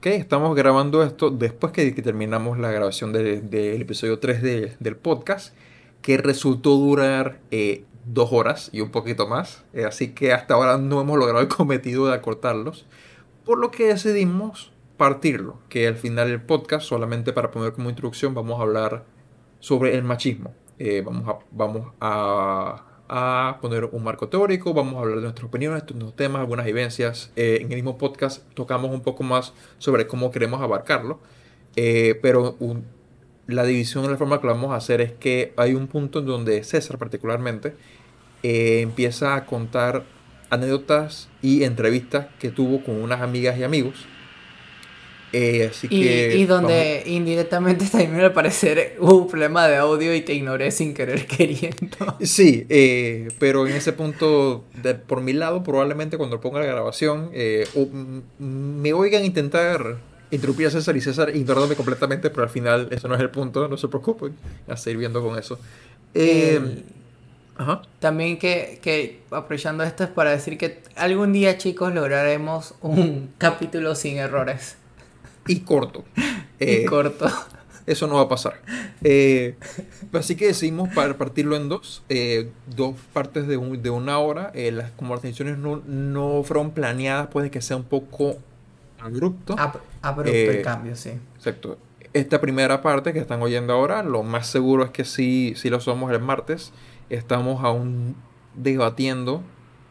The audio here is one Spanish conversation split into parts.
Ok, estamos grabando esto después que, terminamos la grabación del episodio 3 del podcast, que resultó durar eh, dos horas y un poquito más. Eh, así que hasta ahora no hemos logrado el cometido de acortarlos, por lo que decidimos partirlo, que al final del podcast, solamente para poner como introducción, vamos a hablar sobre el machismo. Eh, vamos a, vamos a a poner un marco teórico, vamos a hablar de nuestras opiniones, nuestros temas, algunas vivencias. Eh, en el mismo podcast tocamos un poco más sobre cómo queremos abarcarlo, eh, pero la división de la forma que lo vamos a hacer es que hay un punto en donde César particularmente eh, empieza a contar anécdotas y entrevistas que tuvo con unas amigas y amigos eh, así y, que y donde indirectamente también al parecer hubo un problema de audio y te ignoré sin querer queriendo. Sí, eh, pero en ese punto, de, por mi lado, probablemente cuando ponga la grabación, eh, me oigan intentar interrumpir a César y César ignorándome completamente, pero al final eso no es el punto, no se preocupen, a seguir viendo con eso. Ajá. También que, que aprovechando esto es para decir que algún día chicos lograremos un capítulo sin errores y corto. y eh, corto. Eso no va a pasar. Eh, así que decidimos partirlo en dos, eh, dos partes de, de, una hora. las conversaciones no, no fueron planeadas, puede que sea un poco abrupto. abrupto el cambio, sí. Exacto. Esta primera parte que están oyendo ahora, lo más seguro es que sí, sí lo somos el martes. Estamos aún debatiendo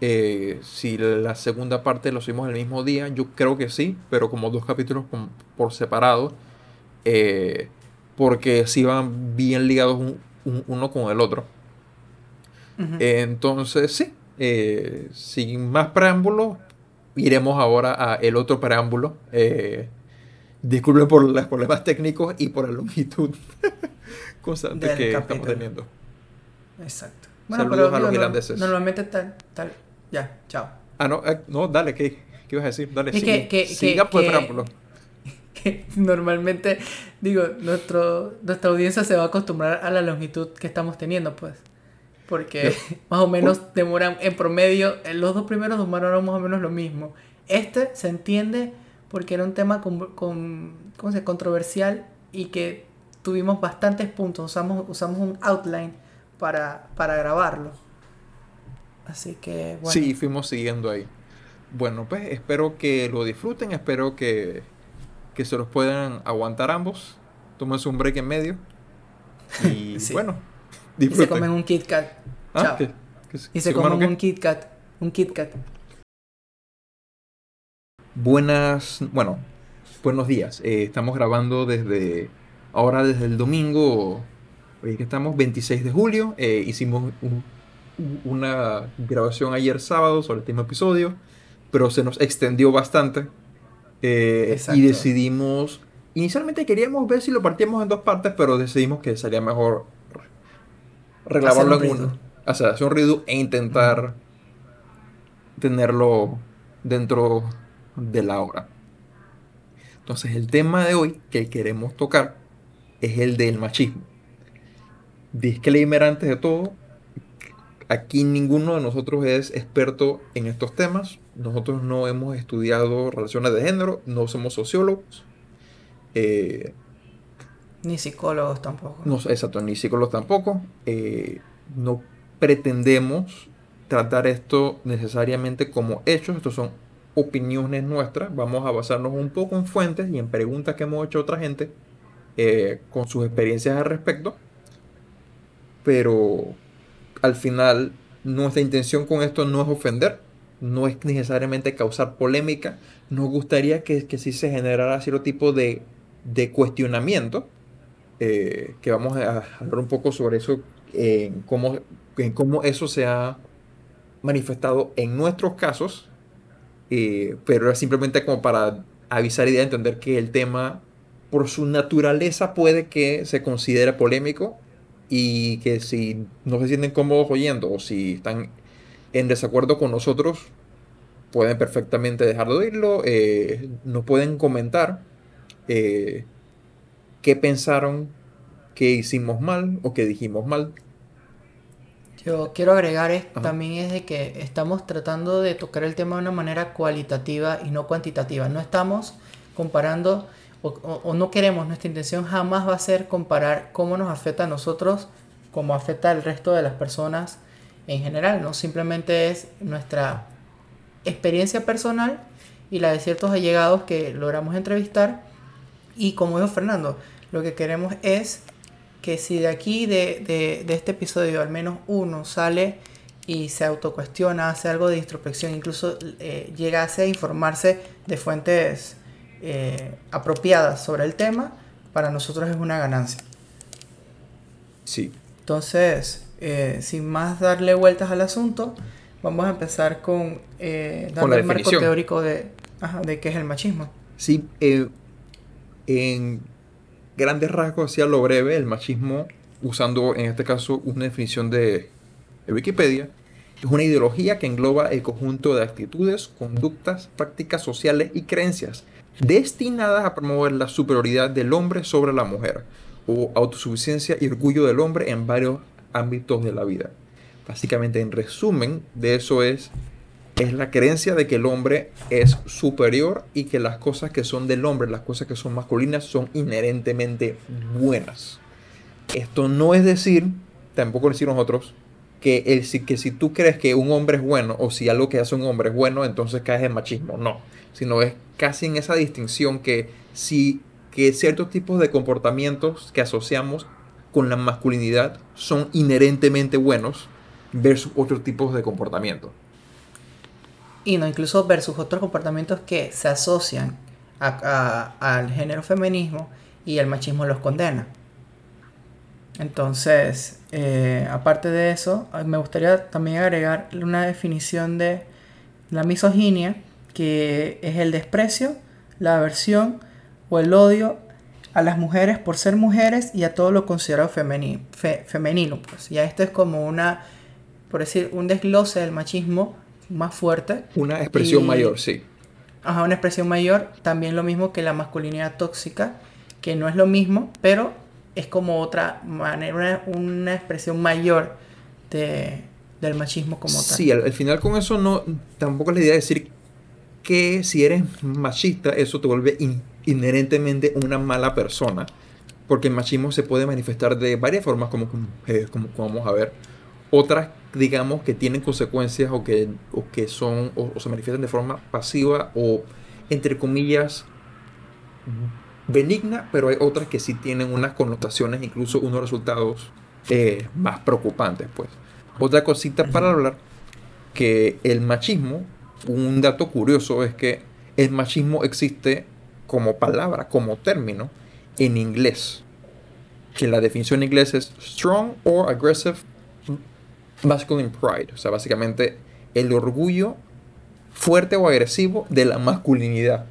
eh, si la segunda parte lo hicimos el mismo día, yo creo que sí, pero como dos capítulos por separado, eh, porque si van bien ligados uno con el otro. entonces, sí, eh, sin más preámbulos, iremos ahora a el otro preámbulo. disculpen por los problemas técnicos y por la longitud constante que estamos teniendo. Exacto. Bueno, Saludos a los irlandeses. Normalmente tal, tal, ya, chao. Ah, no, eh, no, dale, ¿qué, ¿qué ibas a decir? Dale, sigue, que, siga, pues, que, normalmente, digo, nuestro, nuestra audiencia se va a acostumbrar a la longitud que estamos teniendo, pues. Porque más o menos demoran, en promedio, en los dos primeros demoraron más o menos lo mismo. Este se entiende porque era un tema con, con ¿cómo se controversial y que tuvimos bastantes puntos. Usamos, usamos un outline para, para grabarlo. Así que bueno. Sí, fuimos siguiendo ahí. Bueno, pues espero que lo disfruten, espero que, que se los puedan aguantar ambos. Tómense un break en medio. Y bueno, disfruten. Y se comen un Kit Kat. Ah, y se, comen un Kit Kat. Un Kit Kat. Buenas, bueno, buenos días. Eh, estamos grabando desde, ahora desde el domingo, hoy que estamos 26 de julio. Eh, hicimos un una grabación ayer sábado sobre el último episodio, pero se nos extendió bastante. Eh, y decidimos. Inicialmente queríamos ver si lo partíamos en dos partes, pero decidimos que sería mejor reclamarlo en uno. O sea, hacer un ruido e intentar tenerlo dentro de la hora. Entonces, el tema de hoy que queremos tocar es el del machismo. Disclaimer antes de todo, Aquí ninguno de nosotros es experto en estos temas. Nosotros no hemos estudiado relaciones de género, no somos sociólogos. Eh, ni psicólogos tampoco. No, exacto, ni psicólogos tampoco. Eh, no pretendemos tratar esto necesariamente como hechos. Estos son opiniones nuestras. Vamos a basarnos un poco en fuentes y en preguntas que hemos hecho otra gente eh, con sus experiencias al respecto. Pero al final nuestra intención con esto no es ofender, no es necesariamente causar polémica. Nos gustaría que, que sí se generara cierto tipo de, cuestionamiento, eh, que vamos a hablar un poco sobre eso, cómo, en cómo eso se ha manifestado en nuestros casos, eh, pero es simplemente como para avisar y de entender que el tema, por su naturaleza, puede que se considere polémico y que si no se sienten cómodos oyendo o si están en desacuerdo con nosotros, pueden perfectamente dejar de oírlo, eh, nos pueden comentar eh, qué pensaron que hicimos mal o que dijimos mal. Yo quiero agregar esto también es de que estamos tratando de tocar el tema de una manera cualitativa y no cuantitativa. No estamos comparando o, no queremos, nuestra intención jamás va a ser comparar cómo nos afecta a nosotros, cómo afecta al resto de las personas en general, ¿no? Simplemente es nuestra experiencia personal y la de ciertos allegados que logramos entrevistar. Y como dijo Fernando, lo que queremos es que si de aquí, de, este episodio, al menos uno sale y se autocuestiona, hace algo de introspección, incluso eh, llega a informarse de fuentes eh, apropiadas sobre el tema, para nosotros es una ganancia. Sí. Entonces, eh, sin más darle vueltas al asunto, vamos a empezar con eh, el marco teórico de, de qué es el machismo. Sí, en grandes rasgos, hacia lo breve, el machismo, usando en este caso una definición de, de Wikipedia, es una ideología que engloba el conjunto de actitudes, conductas, prácticas sociales y creencias destinadas a promover la superioridad del hombre sobre la mujer, o autosuficiencia y orgullo del hombre en varios ámbitos de la vida. Básicamente, en resumen, de eso es, es la creencia de que el hombre es superior y que las cosas que son del hombre, las cosas que son masculinas, son inherentemente buenas. Esto no es decir, tampoco decir nosotros, que, el, que si tú crees que un hombre es bueno o si algo que hace un hombre es bueno, entonces caes en machismo. No, sino es casi en esa distinción que si que ciertos tipos de comportamientos que asociamos con la masculinidad son inherentemente buenos versus otros tipos de comportamientos. Y no, incluso versus otros comportamientos que se asocian al género feminismo y el machismo los condena. Entonces, eh, aparte de eso, me gustaría también agregar una definición de la misoginia, que es el desprecio, la aversión o el odio a las mujeres por ser mujeres y a todo lo considerado femenino. femenino pues. Ya esto es como una, por decir, un desglose del machismo más fuerte. Una expresión mayor, sí. Ajá, una expresión mayor. También lo mismo que la masculinidad tóxica, que no es lo mismo, pero es como otra manera, una, expresión mayor de, del machismo como tal. Sí, al, final con eso no, tampoco es la idea de decir que si eres machista, eso te vuelve inherentemente una mala persona. Porque el machismo se puede manifestar de varias formas, como, eh, como, vamos a ver. Otras, digamos, que tienen consecuencias o que, o que son, o se manifiestan de forma pasiva o, entre comillas, benigna, pero hay otras que sí tienen unas connotaciones, incluso unos resultados eh, más preocupantes. Pues. Otra cosita para hablar, que el machismo, un dato curioso es que el machismo existe como palabra, como término, en inglés. Que la definición en inglés es strong or aggressive masculine pride. O sea, básicamente el orgullo fuerte o agresivo de la masculinidad.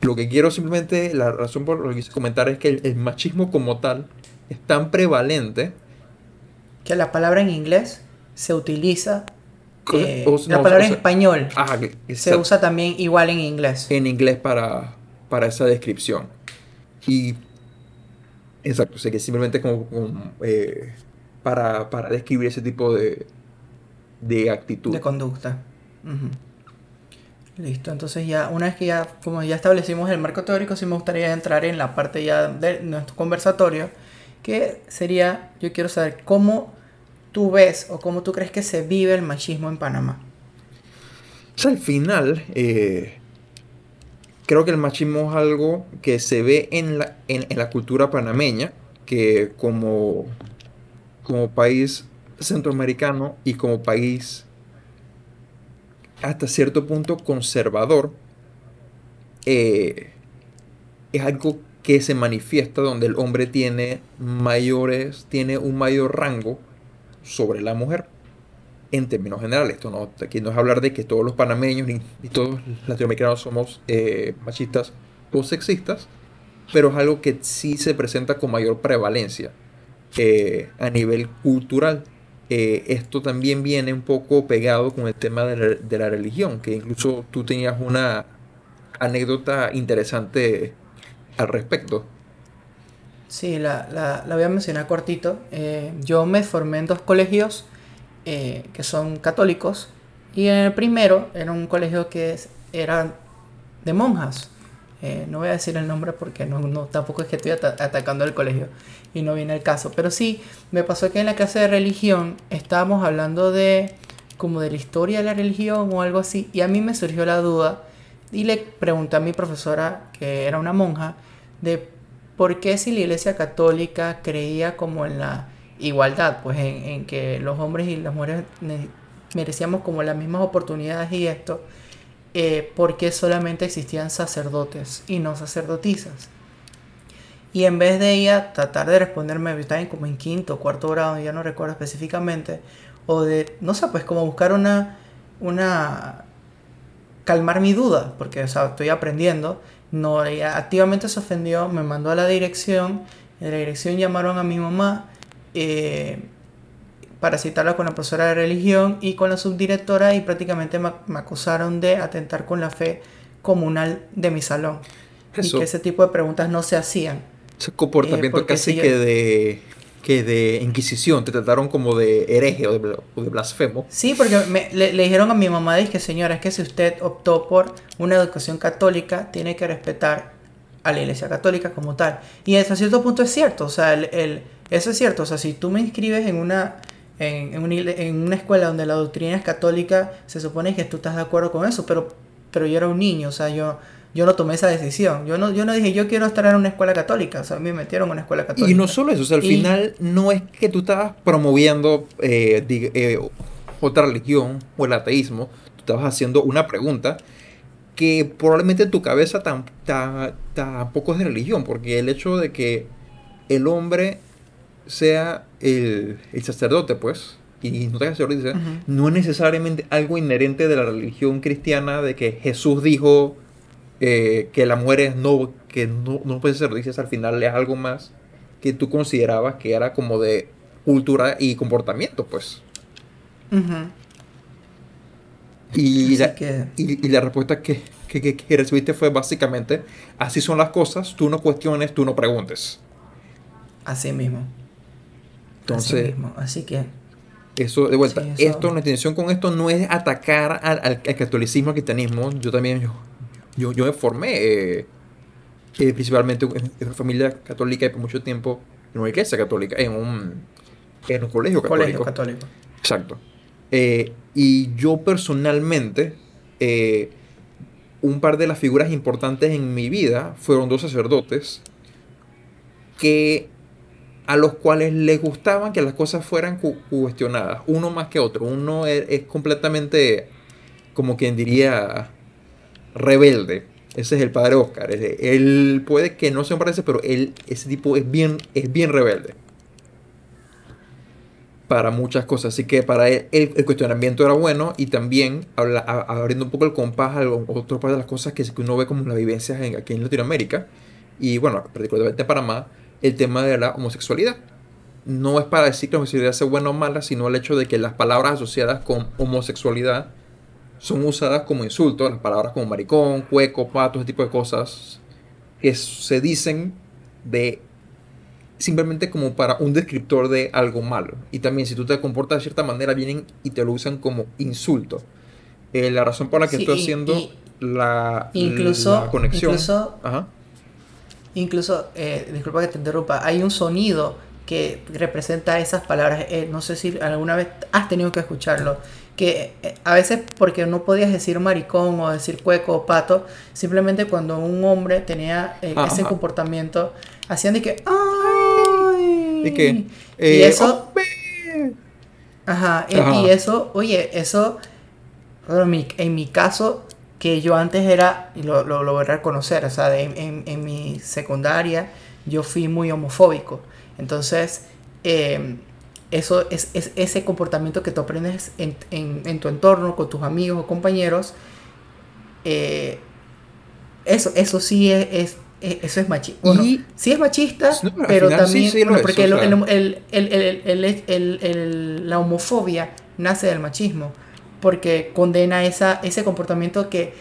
Lo que quiero simplemente, la razón por lo que quise comentar es que el, machismo como tal es tan prevalente. Que la palabra en inglés se utiliza. Eh, la palabra en español se usa también igual en inglés. En inglés para, para esa descripción. Y. Exacto, o sea que simplemente como, eh, para, para, describir ese tipo de, de actitud. De conducta. Listo, entonces ya una vez que ya, como ya establecimos el marco teórico, sí me gustaría entrar en la parte ya de nuestro conversatorio, que sería, yo quiero saber cómo tú ves o cómo tú crees que se vive el machismo en Panamá. al final, eh, creo que el machismo es algo que se ve en la, en, la cultura panameña, que como, como país centroamericano y como país hasta cierto punto conservador, eh, es algo que se manifiesta donde el hombre tiene mayores, tiene un mayor rango sobre la mujer. En términos generales, esto no, aquí no es hablar de que todos los panameños ni, todos los latinoamericanos somos eh, machistas o sexistas, pero es algo que sí se presenta con mayor prevalencia eh, a nivel cultural. Eh, esto también viene un poco pegado con el tema de la, religión, que incluso tú tenías una anécdota interesante al respecto. Sí, la, voy a mencionar cortito. Eh, yo me formé en dos colegios eh, que son católicos y en el primero era un colegio que era de monjas. Eh, no voy a decir el nombre porque no, no tampoco es que estoy atacando el colegio y no viene el caso. Pero sí, me pasó que en la clase de religión estábamos hablando de como de la historia de la religión o algo así. Y a mí me surgió la duda y le pregunté a mi profesora, que era una monja, de por qué si la iglesia católica creía como en la igualdad, pues en, que los hombres y las mujeres merecíamos como las mismas oportunidades y esto, eh, por qué solamente existían sacerdotes y no sacerdotisas. Y en vez de ella tratar de responderme, estaba como en quinto o cuarto grado, ya no recuerdo específicamente, o de, no sé, pues como buscar una, una, calmar mi duda, porque o sea, estoy aprendiendo, no, ella activamente se ofendió, me mandó a la dirección, en la dirección llamaron a mi mamá eh, para citarla con la profesora de religión y con la subdirectora y prácticamente me, acusaron de atentar con la fe comunal de mi salón. Y que ese tipo de preguntas no se hacían. Ese comportamiento eh, casi que de que de Inquisición, te trataron como de hereje o de, blasfemo. Sí, porque le, dijeron a mi mamá, que señora, es que si usted optó por una educación católica, tiene que respetar a la iglesia católica como tal. Y hasta cierto punto es cierto, o sea, el, eso es cierto, o sea, si tú me inscribes en una, en, en, una, en una escuela donde la doctrina es católica, se supone que tú estás de acuerdo con eso, pero, pero yo era un niño, o sea, yo yo no tomé esa decisión. Yo no, yo no dije, yo quiero estar en una escuela católica. O sea, a mí me metieron en una escuela católica. Y no solo eso, o sea, al final no es que tú estabas promoviendo eh, eh, otra religión o el ateísmo. Tú estabas haciendo una pregunta que probablemente en tu cabeza tampoco es de religión, porque el hecho de que el hombre sea el, sacerdote, pues, y no te sacerdote, no es necesariamente algo inherente de la religión cristiana de que Jesús dijo eh, que la mujer no, que no, no puede ser dices al final es algo más que tú considerabas que era como de cultura y comportamiento, pues. y, la, y, la respuesta que, que, recibiste fue básicamente, así son las cosas, tú no cuestiones, tú no preguntes. Así mismo. Entonces, así, mismo. así que... Eso, de vuelta, esto, la intención con esto no es atacar al, al, al catolicismo, al cristianismo. Yo también, yo, yo, yo me formé eh, eh, principalmente en, una familia católica y por mucho tiempo en una iglesia católica, en un, en un colegio católico. Colegio católico. Exacto. Eh, y yo personalmente, un par de las figuras importantes en mi vida fueron dos sacerdotes que a los cuales les gustaban que las cosas fueran cuestionadas, uno más que otro. Uno es, es completamente, como quien diría, rebelde. Ese es el padre Oscar. Él puede que no se parece, pero él, ese tipo es bien, es bien rebelde. Para muchas cosas. Así que para él el, cuestionamiento era bueno y también abriendo un poco el compás a otro par de las cosas que, uno ve como las vivencias aquí en Latinoamérica. Y bueno, particularmente en Panamá, el tema de la homosexualidad. No es para decir que la homosexualidad sea buena o mala, sino el hecho de que las palabras asociadas con homosexualidad son usadas como insultos, las palabras como maricón, cueco, pato, ese tipo de cosas, que se dicen de simplemente como para un descriptor de algo malo. Y también si tú te comportas de cierta manera, vienen y te lo usan como insulto. Eh, la razón por la que estoy haciendo la, incluso, conexión. Incluso, incluso eh, disculpa que te interrumpa, hay un sonido que representa esas palabras. Eh, no sé si alguna vez has tenido que escucharlo que eh, a veces porque no podías decir maricón o decir cueco o pato, simplemente cuando un hombre tenía eh, ese comportamiento, hacían de que ¡ay! ¿Y, que, y eh, eso... Ajá, y, eso, oye, eso, en mi, en mi, caso, que yo antes era, y lo, lo, voy a reconocer, o sea, en, en, mi secundaria yo fui muy homofóbico. Entonces, eh, eso es, ese comportamiento que tú aprendes en, tu entorno, con tus amigos o compañeros. Eh, eso, eso sí es, eso es machista. Bueno, sí es machista, pero también. porque la homofobia nace del machismo. Porque condena esa, ese comportamiento que.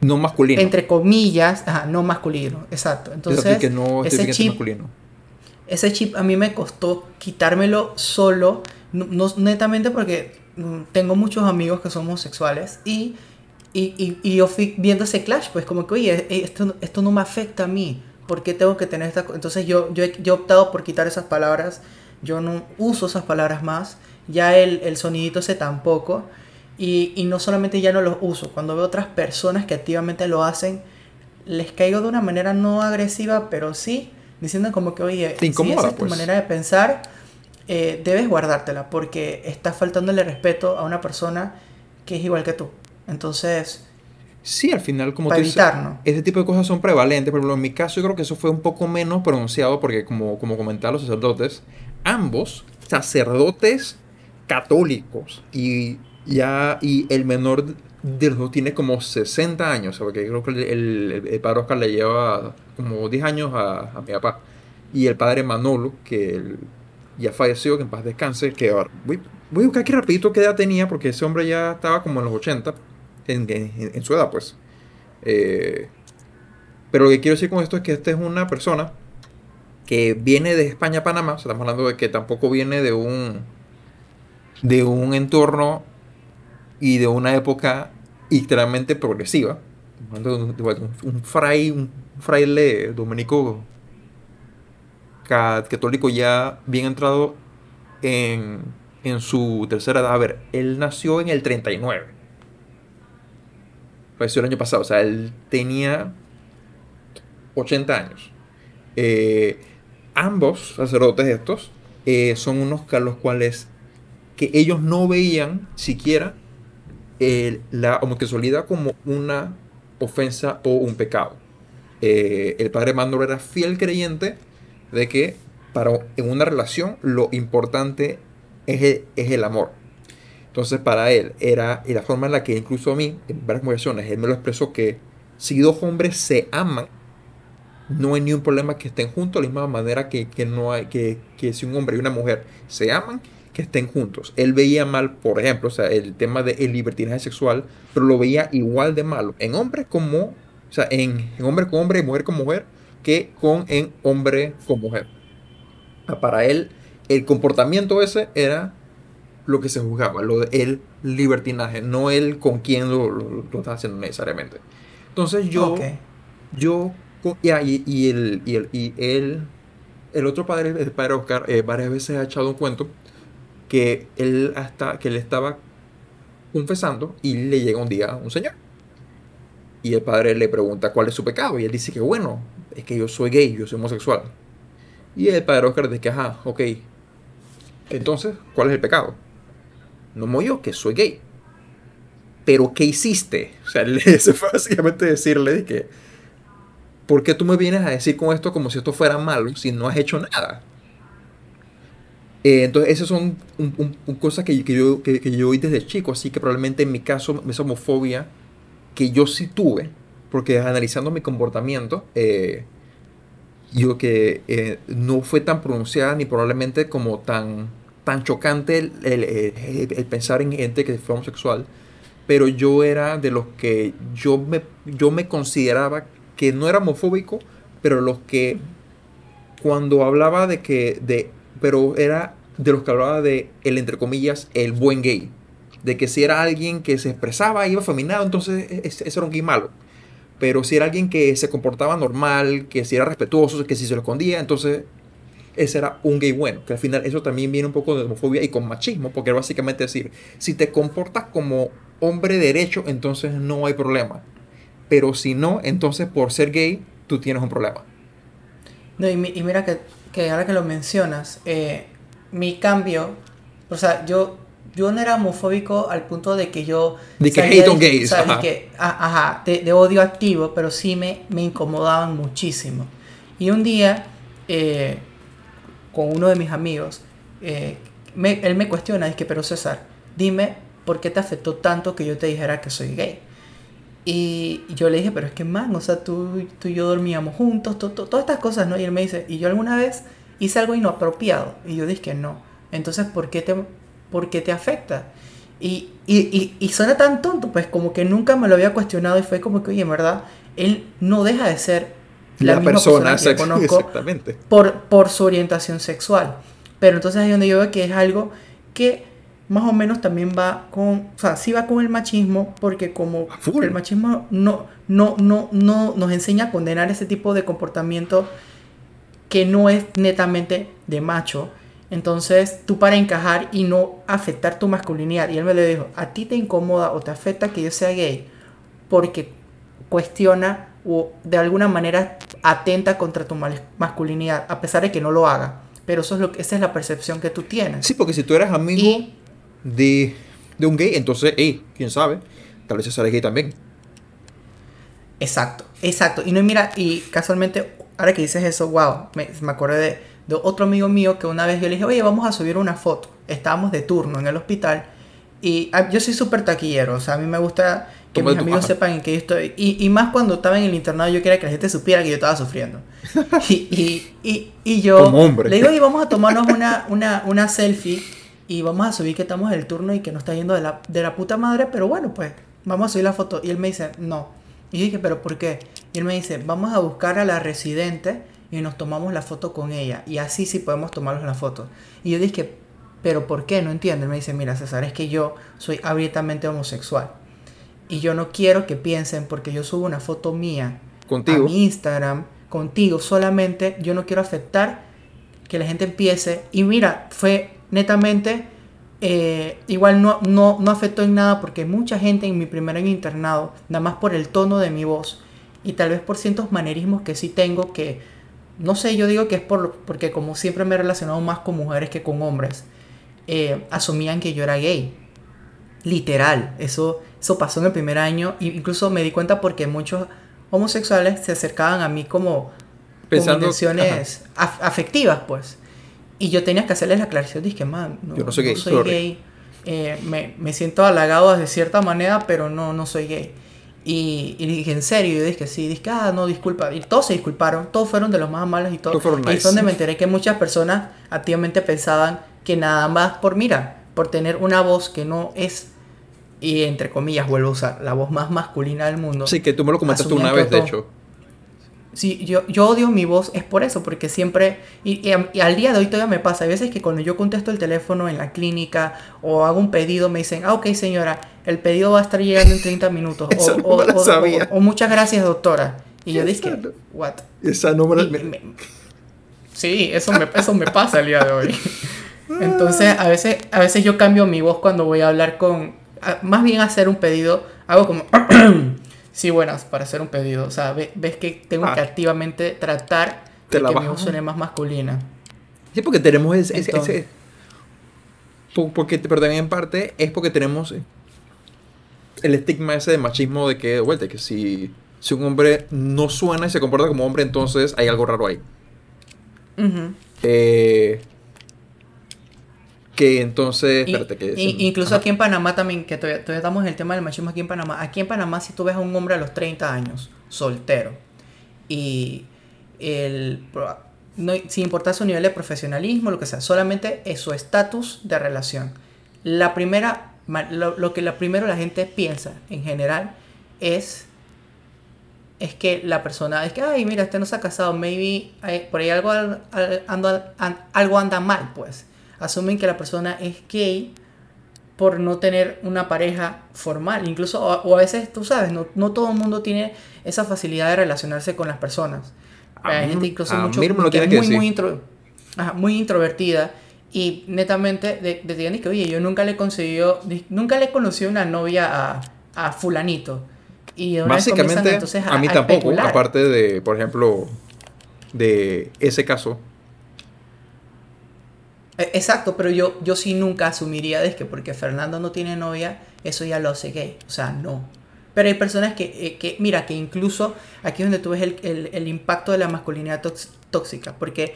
No masculino. Entre comillas, no masculino, exacto. Entonces, que no ese chip, masculino ese chip a mí me costó quitármelo solo, no, netamente porque mm, tengo muchos amigos que son homosexuales y Y, y, y yo fui viendo ese clash, pues como que, oye, eh, esto, esto no me afecta a mí. ¿Por qué tengo que tener esta...? co-?" Entonces yo, yo, he- yo he optado por quitar esas palabras. Yo no uso esas palabras más. Ya el, el sonidito ese tampoco. Y, y no solamente ya no los uso. Cuando veo otras personas que activamente lo hacen, les caigo de una manera no agresiva, pero sí diciendo como que, oye, Te incomoda, si esa es tu pues. manera de pensar, eh, debes guardártela porque estás faltándole respeto a una persona que es igual que tú. Entonces, Sí, al final, como para tú dices, evitar, ¿no? ese tipo de cosas son prevalentes. Por ejemplo, en mi caso, yo creo que eso fue un poco menos pronunciado porque, como, como comentaban los sacerdotes, ambos sacerdotes católicos y ya y el menor de los dos tiene como 60 años, porque creo que el, el, padre Oscar le lleva como 10 años a, mi papá. Y el padre Manolo, que ya falleció, que en paz descanse, que ahora, voy, voy a buscar aquí rapidito qué edad tenía, porque ese hombre ya estaba como en los 80, en, su edad pues. Eh, pero lo que quiero decir con esto es que esta es una persona que viene de España a Panamá, estamos hablando de que tampoco viene de un de un entorno y de una época extremadamente progresiva. Un, un- un fraile dominico ca- católico ya bien entrado en, en su tercera edad. A ver, él nació en el 39. Falleció el año pasado, o sea, él tenía 80 años. Eh, ambos sacerdotes estos eh, son unos a los cuales que ellos no veían siquiera la homosexualidad como una ofensa o un pecado. Eh, el padre Mandor era fiel creyente de que para en una relación lo importante es el, es el amor. Entonces para él era y la forma en la que incluso a mí, en varias conversaciones, él me lo expresó que si dos hombres se aman, no hay ni un problema que estén juntos, de la misma manera que, que no hay, que, que si un hombre y una mujer se aman, que estén juntos. Él veía mal, por ejemplo, o sea, el tema del libertinaje sexual, pero lo veía igual de malo en hombres como, o sea, en, en hombre con hombre y mujer con mujer, que con en hombre con mujer. Ah, Para él, el comportamiento ese era lo que se juzgaba, lo de el libertinaje, no el con quién lo, lo, lo está haciendo necesariamente. Entonces yo, Ok. yo, ya, y, y el, y el, y el, el otro padre, el padre Oscar, eh, varias veces ha echado un cuento que él hasta, que él estaba confesando y le llega un día un señor. Y el padre le pregunta cuál es su pecado. Y él dice que bueno, es que yo soy gay, yo soy homosexual. Y el padre Oscar dice que, ajá, ok. Entonces, ¿cuál es el pecado? No mo yo, que soy gay. Pero, ¿qué hiciste? O sea, eso fue básicamente decirle de que, ¿por qué tú me vienes a decir con esto como si esto fuera malo si no has hecho nada? Eh, entonces, esas son cosas que, yo, que, yo desde chico, así que probablemente en mi caso, esa homofobia que yo sí tuve, porque analizando mi comportamiento, eh, yo que eh, no fue tan pronunciada ni probablemente como tan, tan chocante el pensar en gente que fue homosexual, pero yo era de los que yo me, yo me consideraba que no era homofóbico, pero los que cuando hablaba de que, de, pero era de los que hablaba de el, entre comillas, el buen gay. De que si era alguien que se expresaba, iba feminado, entonces e- ese ese era un gay malo. Pero si era alguien que se comportaba normal, que si era respetuoso, que si se lo escondía, entonces ese era un gay bueno. Que al final eso también viene un poco de homofobia y con machismo, porque es básicamente decir, si te comportas como hombre derecho, entonces no hay problema. Pero si no, entonces por ser gay, tú tienes un problema. No, y mira que, que ahora que lo mencionas, eh, mi cambio, o sea, yo, yo no era homofóbico al punto de que yo... De que hate on de- gays, o sea, de ajá. que- a- ajá, de, de odio activo, pero sí me, me incomodaban muchísimo. Y un día, eh, con uno de mis amigos, eh, me- él me cuestiona, es que, pero César, dime por qué te afectó tanto que yo te dijera que soy gay. Y yo le dije, pero es que man, o sea, tú, tú y yo dormíamos juntos, to- to- todas estas cosas, ¿no? Y él me dice, ¿y yo alguna vez hice algo inapropiado? Y yo dije que no. Entonces, ¿por qué te, por qué te afecta? Y, y, y, y suena tan tonto, pues como que nunca me lo había cuestionado y fue como que, oye, en verdad, él no deja de ser la, La, misma persona, persona, que conozco exactamente. por, por su orientación sexual. Pero entonces ahí donde yo veo que es algo que más o menos también va con, o sea, sí va con el machismo, porque como el machismo no, no, no, no nos enseña a condenar ese tipo de comportamiento que no es netamente de macho. Entonces, tú para encajar y no afectar tu masculinidad, y él me lo dijo, a ti te incomoda o te afecta que yo sea gay porque cuestiona o de alguna manera atenta contra tu masculinidad, a pesar de que no lo haga. Pero eso es lo que, esa es la percepción que tú tienes. Sí, porque si tú eres amigo de, de, un gay, entonces, hey, quién sabe, tal vez ese gay también. Exacto, exacto. Y no, mira, y casualmente, ahora que dices eso, wow, me, me acordé de, de, otro amigo mío que una vez yo le dije, oye, vamos a subir una foto. Estábamos de turno en el hospital y ah, yo soy súper taquillero, o sea, a mí me gusta que mis amigos sepan en que yo estoy. Y, y, más cuando estaba en el internado, yo quería que la gente supiera que yo estaba sufriendo. y, y, y, yo le digo, y vamos a tomarnos una, una, una selfie y vamos a subir que estamos en el turno y que nos está yendo de la, de la puta madre, pero bueno, pues vamos a subir la foto. Y él me dice, no. Y yo dije, ¿pero por qué? Y él me dice, vamos a buscar a la residente y nos tomamos la foto con ella. Y así sí podemos tomarnos la foto. Y yo dije, ¿pero por qué? No entiendo. Él me dice, mira, César, es que yo soy abiertamente homosexual. Y yo no quiero que piensen, porque yo subo una foto mía contigo. a mi Instagram, contigo solamente, yo no quiero afectar que la gente empiece. Y mira, fue netamente, eh, igual no, no, no afectó en nada porque mucha gente en mi primer año internado, nada más por el tono de mi voz y tal vez por ciertos manerismos que sí tengo que, no sé, yo digo que es por, porque como siempre me he relacionado más con mujeres que con hombres, eh, asumían que yo era gay. Literal, eso eso pasó en el primer año. E incluso me di cuenta porque muchos homosexuales se acercaban a mí como Pensando, con intenciones afectivas, pues. Y yo tenía que hacerles la aclaración. Dije, man, no, yo no soy gay. Eh, me, me, siento halagado de cierta manera, pero no, no soy gay. Y, y dije, ¿en serio? Yo dije, sí. Dije, ah, no, disculpa. Y todos se disculparon. Todos fueron de los más malos y todos. y es donde me enteré que muchas personas activamente pensaban que nada más por, mira, por tener una voz que no es y entre comillas vuelvo a usar la voz más masculina del mundo. Sí, que tú me lo comentaste una vez, de hecho. Sí, yo, yo odio mi voz, es por eso, porque siempre, y, al día de hoy todavía me pasa, hay veces que cuando yo contesto el teléfono en la clínica o hago un pedido, me dicen, ah, ok señora, el pedido va a estar llegando en 30 minutos. o, o, muchas gracias doctora. Y yo dije, what? Esa no Sí, eso me, eso me pasa el día de hoy. Entonces, a veces, a veces yo cambio mi voz cuando voy a hablar con, más bien hacer un pedido, hago como, sí, buenas, para hacer un pedido. O sea, ves que tengo que ah. activamente tratar de que mi voz suene más masculina. Sí, porque tenemos ese, ese, porque, pero también en parte es porque tenemos el estigma ese de machismo de que, de vuelta, que si, si un hombre no suena y se comporta como hombre, entonces hay algo raro ahí. eh, que entonces, que incluso aquí en Panamá también, que todavía, estamos en el tema del machismo aquí en Panamá. Aquí en Panamá, si tú ves a un hombre a los 30 años, soltero, y el, no, sin importar su nivel de profesionalismo, lo que sea, solamente es su estatus de relación. La primera, lo, que la primero la gente piensa en general es es que la persona es que, ay, mira, este no se ha casado, maybe por ahí algo, algo anda mal, pues asumen que la persona es gay por no tener una pareja formal. Incluso, o, a veces, tú sabes, no, no, todo el mundo tiene esa facilidad de relacionarse con las personas. Hay gente incluso mucho que es muy, muy, muy, introvertida y netamente de, de, que, oye, yo nunca le consiguió, nunca le conocí una novia a, a fulanito. Y Básicamente, entonces, a, a, mí tampoco, aparte de, por ejemplo, de ese caso, exacto, pero yo, yo sí nunca asumiría de que porque Fernando no tiene novia, eso ya lo hace gay. O sea, no. Pero hay personas que, eh, que mira, que incluso aquí es donde tú ves el, el, impacto de la masculinidad tóxica. Porque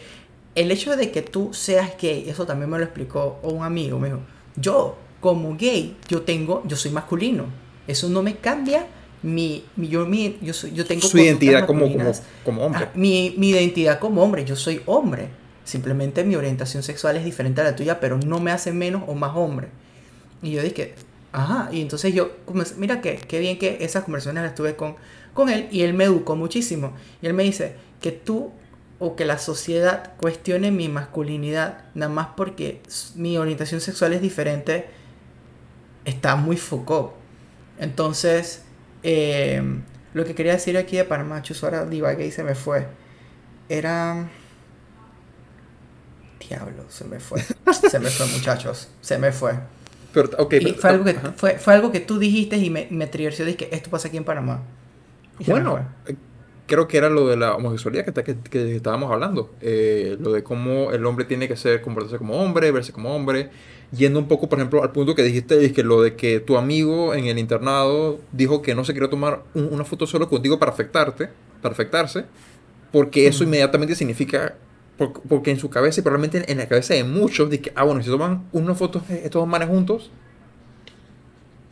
el hecho de que tú seas gay, eso también me lo explicó un amigo, me dijo, yo como gay, yo tengo, yo soy masculino. Eso no me cambia mi, mi yo, mi, yo, soy, yo tengo su identidad como, como, como, hombre. Ah, mi, mi identidad como hombre, yo soy hombre. Simplemente mi orientación sexual es diferente a la tuya, pero no me hace menos o más hombre. Y yo dije, ajá. Y entonces yo, mira que qué bien que esas conversaciones las tuve con, con él y él me educó muchísimo. Y él me dice que tú o que la sociedad cuestione mi masculinidad nada más porque mi orientación sexual es diferente está muy Foucault. Entonces, eh, lo que quería decir aquí de Panamá, ahora divagué y se me fue. Era... Diablo, se me fue. se me fue, muchachos. Se me fue. Pero, fue, algo que, fue, fue, algo que tú dijiste y me, me triggerció. Dije, esto pasa aquí en Panamá. bueno, creo que era lo de la homosexualidad que, que, que estábamos hablando. Eh, lo de cómo el hombre tiene que ser, comportarse como hombre, verse como hombre. Yendo un poco, por ejemplo, al punto que dijiste, es que lo de que tu amigo en el internado dijo que no se quería tomar una foto solo contigo para afectarte, para afectarse, porque eso inmediatamente significa, porque en su cabeza y probablemente en la cabeza de muchos, de que, ah, bueno, si toman una foto estos dos manes juntos,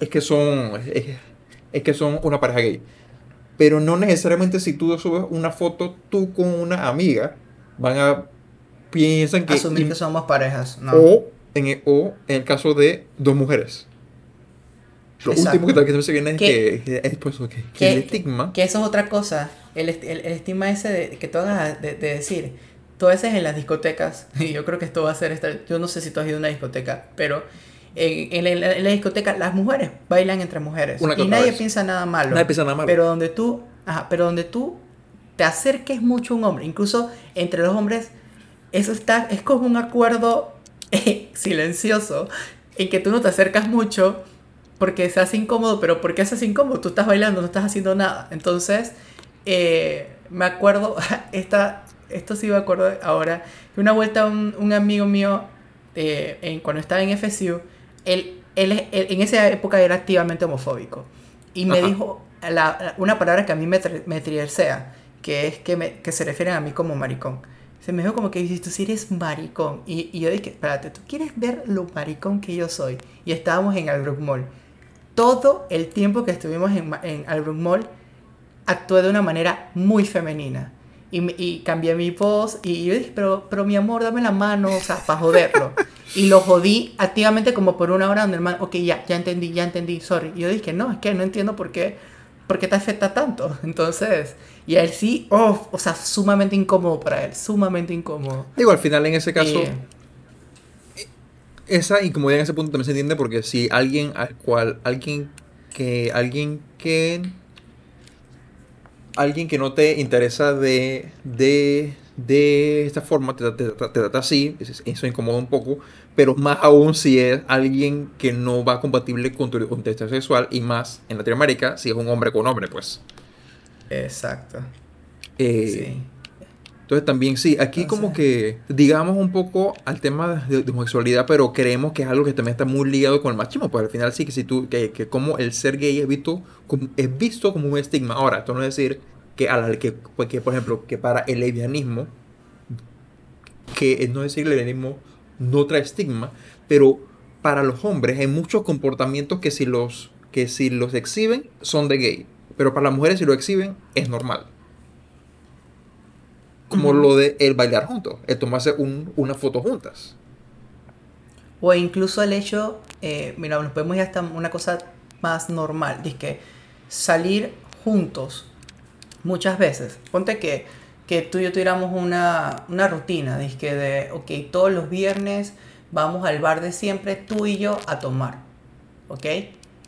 es que son, es que son una pareja gay. Pero no necesariamente si tú subes una foto tú con una amiga, van a piensan que... Asumir que somos parejas, ¿no? O en el, o en el caso de dos mujeres. Lo último que, que se viene es que, que, es pues, que, el estigma... Que eso es otra cosa. El, el, estigma ese de, que tú hagas de, de decir, tú a veces en las discotecas, y yo creo que esto va a ser... Esta, yo no sé si tú has ido a una discoteca, pero en, en, la, discoteca las mujeres bailan entre mujeres y nadie piensa nada malo. Nadie piensa nada malo. Pero donde tú, ajá, pero donde tú te acerques mucho a un hombre, incluso entre los hombres, eso está, es como un acuerdo eh, silencioso en que tú no te acercas mucho porque se hace incómodo, pero ¿por qué se hace incómodo? Tú estás bailando, no estás haciendo nada. Entonces, eh, me acuerdo, esta, esto sí me acuerdo ahora, que una vuelta un, un amigo mío, eh, en, cuando estaba en FSU, él, él, en esa época era activamente homofóbico. Y me dijo la, una palabra que a mí me, me que es que, me, que se refieren a mí como maricón. Se me dijo como que tú si eres maricón. Y, y, yo dije, espérate, ¿tú quieres ver lo maricón que yo soy? Y estábamos en Albrook Mall. Todo el tiempo que estuvimos en, en Albrook Mall, actué de una manera muy femenina. Y, y, cambié mi voz y yo dije, pero, pero mi amor, dame la mano, o sea, para joderlo. y lo jodí activamente como por una hora donde el man, ok, ya, ya entendí, ya entendí, sorry. Y yo dije, no, es que no entiendo por qué, por qué te afecta tanto. Entonces, y a él sí, oh, o sea, sumamente incómodo para él, sumamente incómodo. Digo, al final en ese caso, esa incomodidad en ese punto también se entiende porque si alguien al cual, alguien que, alguien que alguien que no te interesa de, de, de esta forma, te, te, te, trata así, eso incomoda un poco, pero más aún si es alguien que no va compatible con tu contexto sexual y más en Latinoamérica si es un hombre con hombre, pues. Exacto. Eh, sí. Entonces también sí, aquí como que digamos un poco al tema de, homosexualidad, pero creemos que es algo que también está muy ligado con el machismo, pues al final sí que si tú, que, que como el ser gay es visto, como, es visto como un estigma. Ahora, esto no es decir que, a la, que, pues, que por ejemplo, que para el lesbianismo, que no decir el lesbianismo no trae estigma, pero para los hombres hay muchos comportamientos que si los, que si los exhiben son de gay, pero para las mujeres si lo exhiben es normal como lo de el bailar juntos, el tomarse un, una foto juntas. O incluso el hecho, eh, mira, nos podemos ir hasta una cosa más normal, es que salir juntos muchas veces. Ponte que, que tú y yo tuviéramos una, una rutina, que de, ok, todos los viernes vamos al bar de siempre, tú y yo, a tomar. ¿Ok?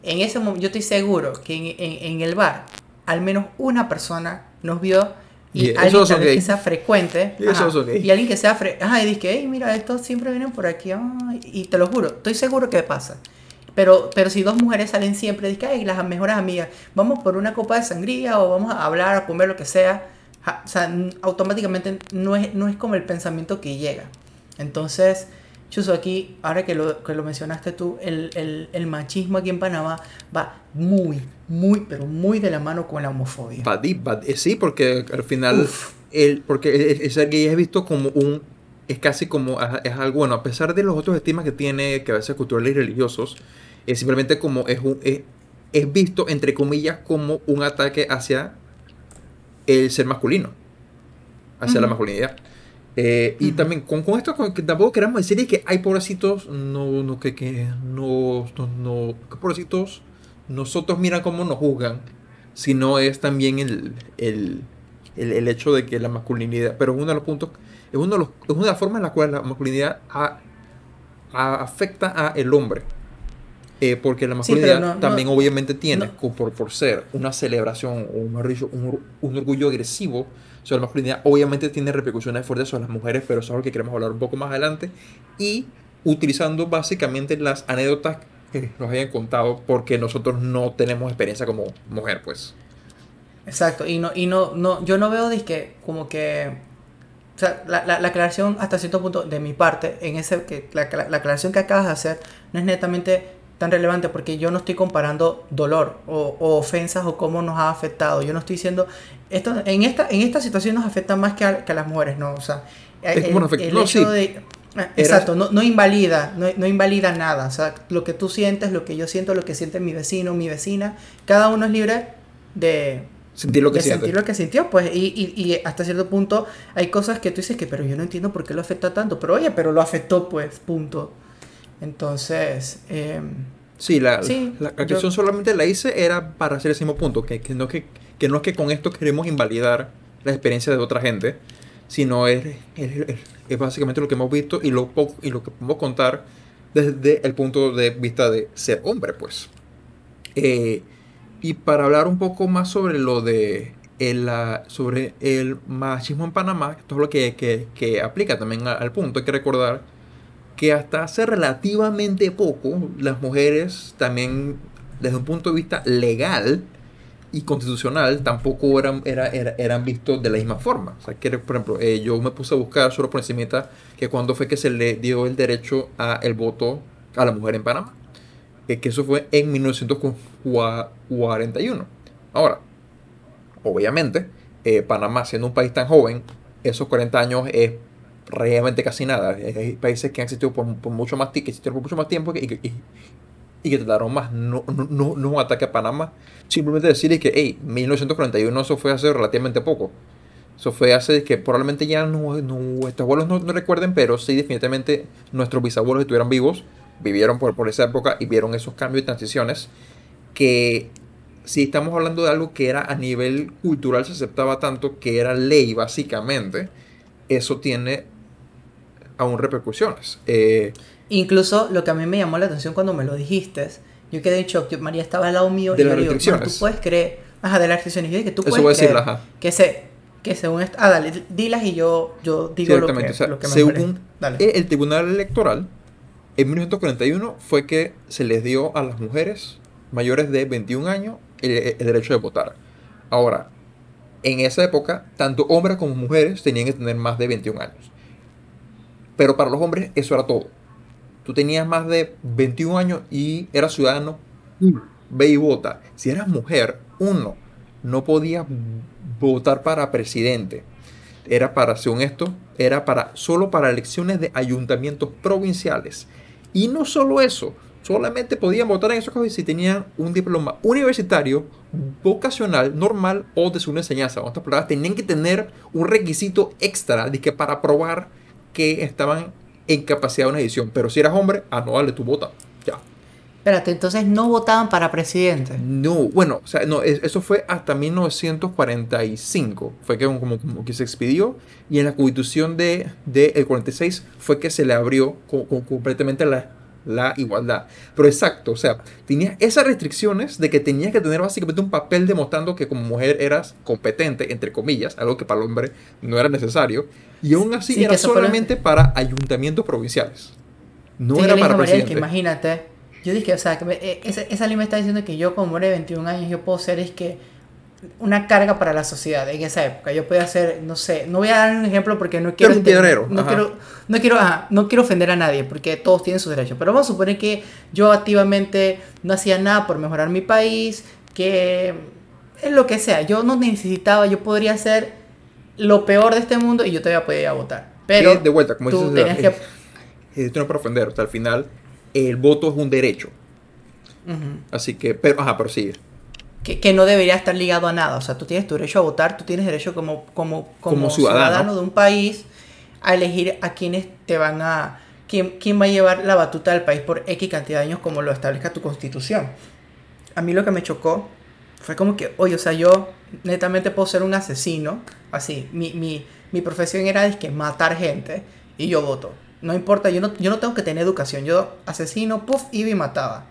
En ese momento, yo estoy seguro que en, en, en el bar, al menos una persona nos vio y, alguien que sea frecuente. Y, alguien que sea frecuente. Ajá, y dice, hey, mira, estos siempre vienen por aquí. y te lo juro, estoy seguro que pasa. Pero, pero si dos mujeres salen siempre, dice, ay, las mejores amigas, vamos por una copa de sangría o vamos a hablar, a comer lo que sea. O sea, automáticamente no es, no es como el pensamiento que llega. Entonces, Chuso, aquí, ahora que lo, que lo mencionaste tú, el, el, el, machismo aquí en Panamá va muy, muy, pero muy de la mano con la homofobia. Eh, sí, porque al final, el, porque ese gay es visto como un, es casi como, es algo bueno, a pesar de los otros estigmas que tiene, que a veces culturales y religiosos, es simplemente como, es, un, es, es visto, entre comillas, como un ataque hacia el ser masculino, hacia la masculinidad. Eh, y también con, con esto que tampoco queremos decir que hay pobrecitos, no, no, que, que no, no, no, pobrecitos, nosotros miran cómo nos juzgan, sino es también el, el, el, el, hecho de que la masculinidad, pero es uno de los puntos, es, uno de los, es una de las formas en la cual la masculinidad a, a, afecta a el hombre. Eh, porque la masculinidad también obviamente tiene, por, por ser una celebración o un, un, un, orgullo agresivo sobre la masculinidad, obviamente tiene repercusiones fuertes sobre las mujeres, pero eso es algo que queremos hablar un poco más adelante. Y utilizando básicamente las anécdotas que nos hayan contado, porque nosotros no tenemos experiencia como mujer, pues. Exacto, y no, y no, no, yo no veo de que como que o sea, la, la, la, aclaración hasta cierto punto de mi parte, en ese que la, la, aclaración que acabas de hacer no es netamente tan relevante porque yo no estoy comparando dolor o, o, ofensas o cómo nos ha afectado. Yo no estoy diciendo, esto, en, esta, en esta situación nos afecta más que a, que a las mujeres, ¿no? O sea, el, el hecho de... Ah, exacto, no, no invalida, no, no, invalida nada. O sea, lo que tú sientes, lo que yo siento, lo que siente mi vecino, mi vecina, cada uno es libre de, sentir lo que sentir lo que sintió, pues, y, y, y, hasta cierto punto hay cosas que tú dices que, pero yo no entiendo por qué lo afecta tanto, pero oye, pero lo afectó, pues, punto. Entonces, eh, sí, la, la, cuestión solamente la hice era para hacer ese mismo punto, que, que, no, que, que no es que con esto queremos invalidar la experiencia de otra gente, sino es, es, es básicamente lo que hemos visto y lo, y lo que podemos contar desde el punto de vista de ser hombre, pues. Eh, y para hablar un poco más sobre lo de el, sobre el machismo en Panamá, todo lo que, que, que aplica también al punto, hay que recordar que hasta hace relativamente poco las mujeres también desde un punto de vista legal y constitucional tampoco eran, era, eran vistos de la misma forma. O sea, que, por ejemplo, eh, yo me puse a buscar solo por encima que cuando fue que se le dio el derecho a el voto a la mujer en Panamá que eso fue en 1941. Ahora, obviamente, eh, Panamá siendo un país tan joven, esos 40 años es realmente casi nada. Hay países que han existido por, mucho más, que por mucho más tiempo y, y, y que trataron más. No, no, no, no un ataque a Panamá. Simplemente decir que, hey, 1941 eso fue hace relativamente poco. Eso fue hace que probablemente ya nuestros abuelos no, no, recuerden, pero sí definitivamente nuestros bisabuelos estuvieran vivos vivieron por, por esa época y vieron esos cambios y transiciones que si estamos hablando de algo que era a nivel cultural se aceptaba tanto que era ley básicamente, eso tiene aún repercusiones. Eh, Incluso lo que a mí me llamó la atención cuando me lo dijiste, yo quedé en shock, María estaba al lado mío de y las restricciones. tú puedes creer, ajá, de las restricciones, yo dije, tú puedes creer decirla, que se que según ah, dale, dilas y yo, yo digo lo que, lo que me según el Tribunal Electoral en 1941 fue que se les dio a las mujeres mayores de 21 años el, derecho de votar. Ahora, en esa época, tanto hombres como mujeres tenían que tener más de 21 años. Pero para los hombres eso era todo. Tú tenías más de 21 años y eras ciudadano, ve y vota. Si eras mujer, uno, no podías votar para presidente. Era para, según esto, era para solo para elecciones de ayuntamientos provinciales y no solo eso, solamente podían votar en esos casos si tenían un diploma universitario, vocacional, normal o de su enseñanza. En otras palabras, tenían que tener un requisito extra de que para probar que estaban en capacidad de una edición. Pero si eras hombre, ah, no, dale tu vota. Ya. Espérate, entonces no votaban para presidente. No, bueno, o sea, no, eso fue hasta 1945. Fue que como, como que se expidió. Y en la constitución del de, de 46 fue que se le abrió completamente la, la igualdad. Pero exacto, o sea, tenías esas restricciones de que tenías que tener básicamente un papel demostrando que como mujer eras competente, entre comillas, algo que para el hombre no era necesario. Y aún así era solamente para ayuntamientos provinciales. No era para presidente. Que imagínate, yo dije, o sea, que eh, esa, esa ley me está diciendo que yo como mujer de 21 años yo puedo ser es que una carga para la sociedad en esa época. Yo podía hacer, no sé, no voy a dar un ejemplo porque no quiero... Este, no, quiero no, quiero, no quiero ofender a nadie porque todos tienen sus derechos. Pero vamos a suponer que yo activamente no hacía nada por mejorar mi país, que es lo que sea. Yo no necesitaba, yo podría hacer lo peor de este mundo y yo todavía podía votar. Pero de vuelta, como tú dices, que... esto no es para ofender, o al final el voto es un derecho. Así que, pero, ajá, pero sigue que, no debería estar ligado a nada. O sea, tú tienes tu derecho a votar, tú tienes derecho como, como, como, ciudadano. de un país a elegir a quienes te van a... Quién, quién va a llevar la batuta del país por X cantidad de años como lo establezca tu constitución. A mí lo que me chocó fue como que, oye, o sea, yo netamente puedo ser un asesino, así, mi, mi, mi profesión era es que matar gente y yo voto. No importa, yo no, yo no tengo que tener educación, yo asesino, puff, iba y mataba.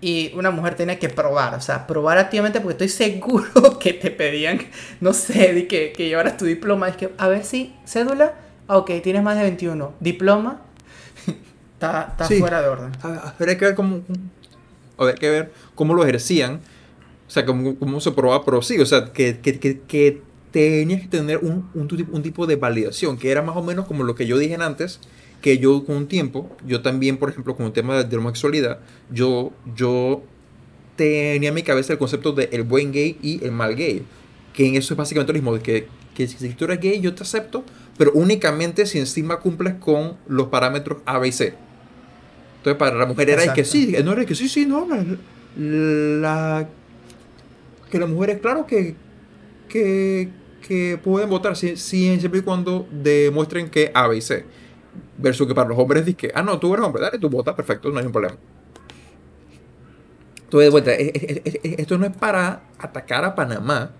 Y una mujer tenía que probar, o sea, probar activamente porque estoy seguro que te pedían, no sé, de que, que llevaras tu diploma. Es que, a ver si, cédula, ah, ok, tienes más de 21, diploma, está, está fuera de orden. A ver, hay que ver cómo, hay que ver cómo lo ejercían, o sea, cómo, cómo se probaba, pero sí, o sea, que, que, que, que tenías que tener un, un, un tipo de validación, que era más o menos como lo que yo dije antes, que yo con un tiempo, yo también, por ejemplo, con el tema de la homosexualidad, yo, yo tenía en mi cabeza el concepto de el buen gay y el mal gay. Que en eso es básicamente lo mismo, que, que si tú eres gay yo te acepto, pero únicamente si encima cumples con los parámetros A, B y C. Entonces para la mujer era que sí, no era que sí, sí, no, la, que las mujeres, claro que, que, que pueden votar si, si, siempre y cuando demuestren que A, B y C. Versus que para los hombres dice que, ah, no, tú eres hombre, dale, tú votas, perfecto, no hay un problema. Entonces, de vuelta, esto no es para atacar a Panamá,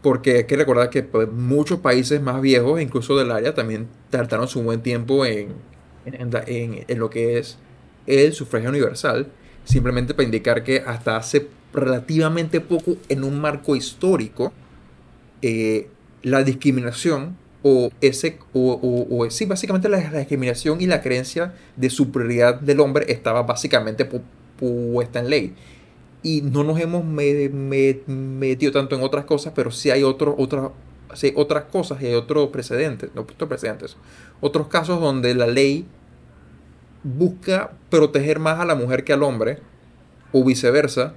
porque hay que recordar que pues, muchos países más viejos, incluso del área, también tardaron su buen tiempo en, en, en, lo que es el sufragio universal, simplemente para indicar que hasta hace relativamente poco, en un marco histórico, eh, la discriminación o ese o, o, sí básicamente la, discriminación y la creencia de superioridad del hombre estaba básicamente puesta en ley. Y no nos hemos metido tanto en otras cosas pero sí hay otros sí otras cosas y hay otros precedentes no otros precedentes otros casos donde la ley busca proteger más a la mujer que al hombre o viceversa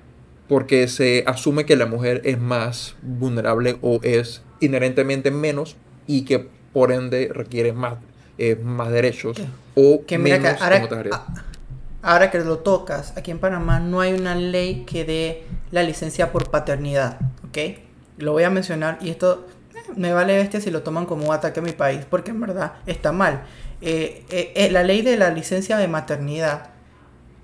porque se asume que la mujer es más vulnerable o es inherentemente menos y que por ende requiere más, eh, más derechos o que mira menos ahora, ahora que lo tocas, aquí en Panamá no hay una ley que dé la licencia por paternidad, ¿ok? Lo voy a mencionar y esto eh, me vale bestia si lo toman como un ataque a mi país, porque en verdad está mal. Eh, la ley de la licencia de maternidad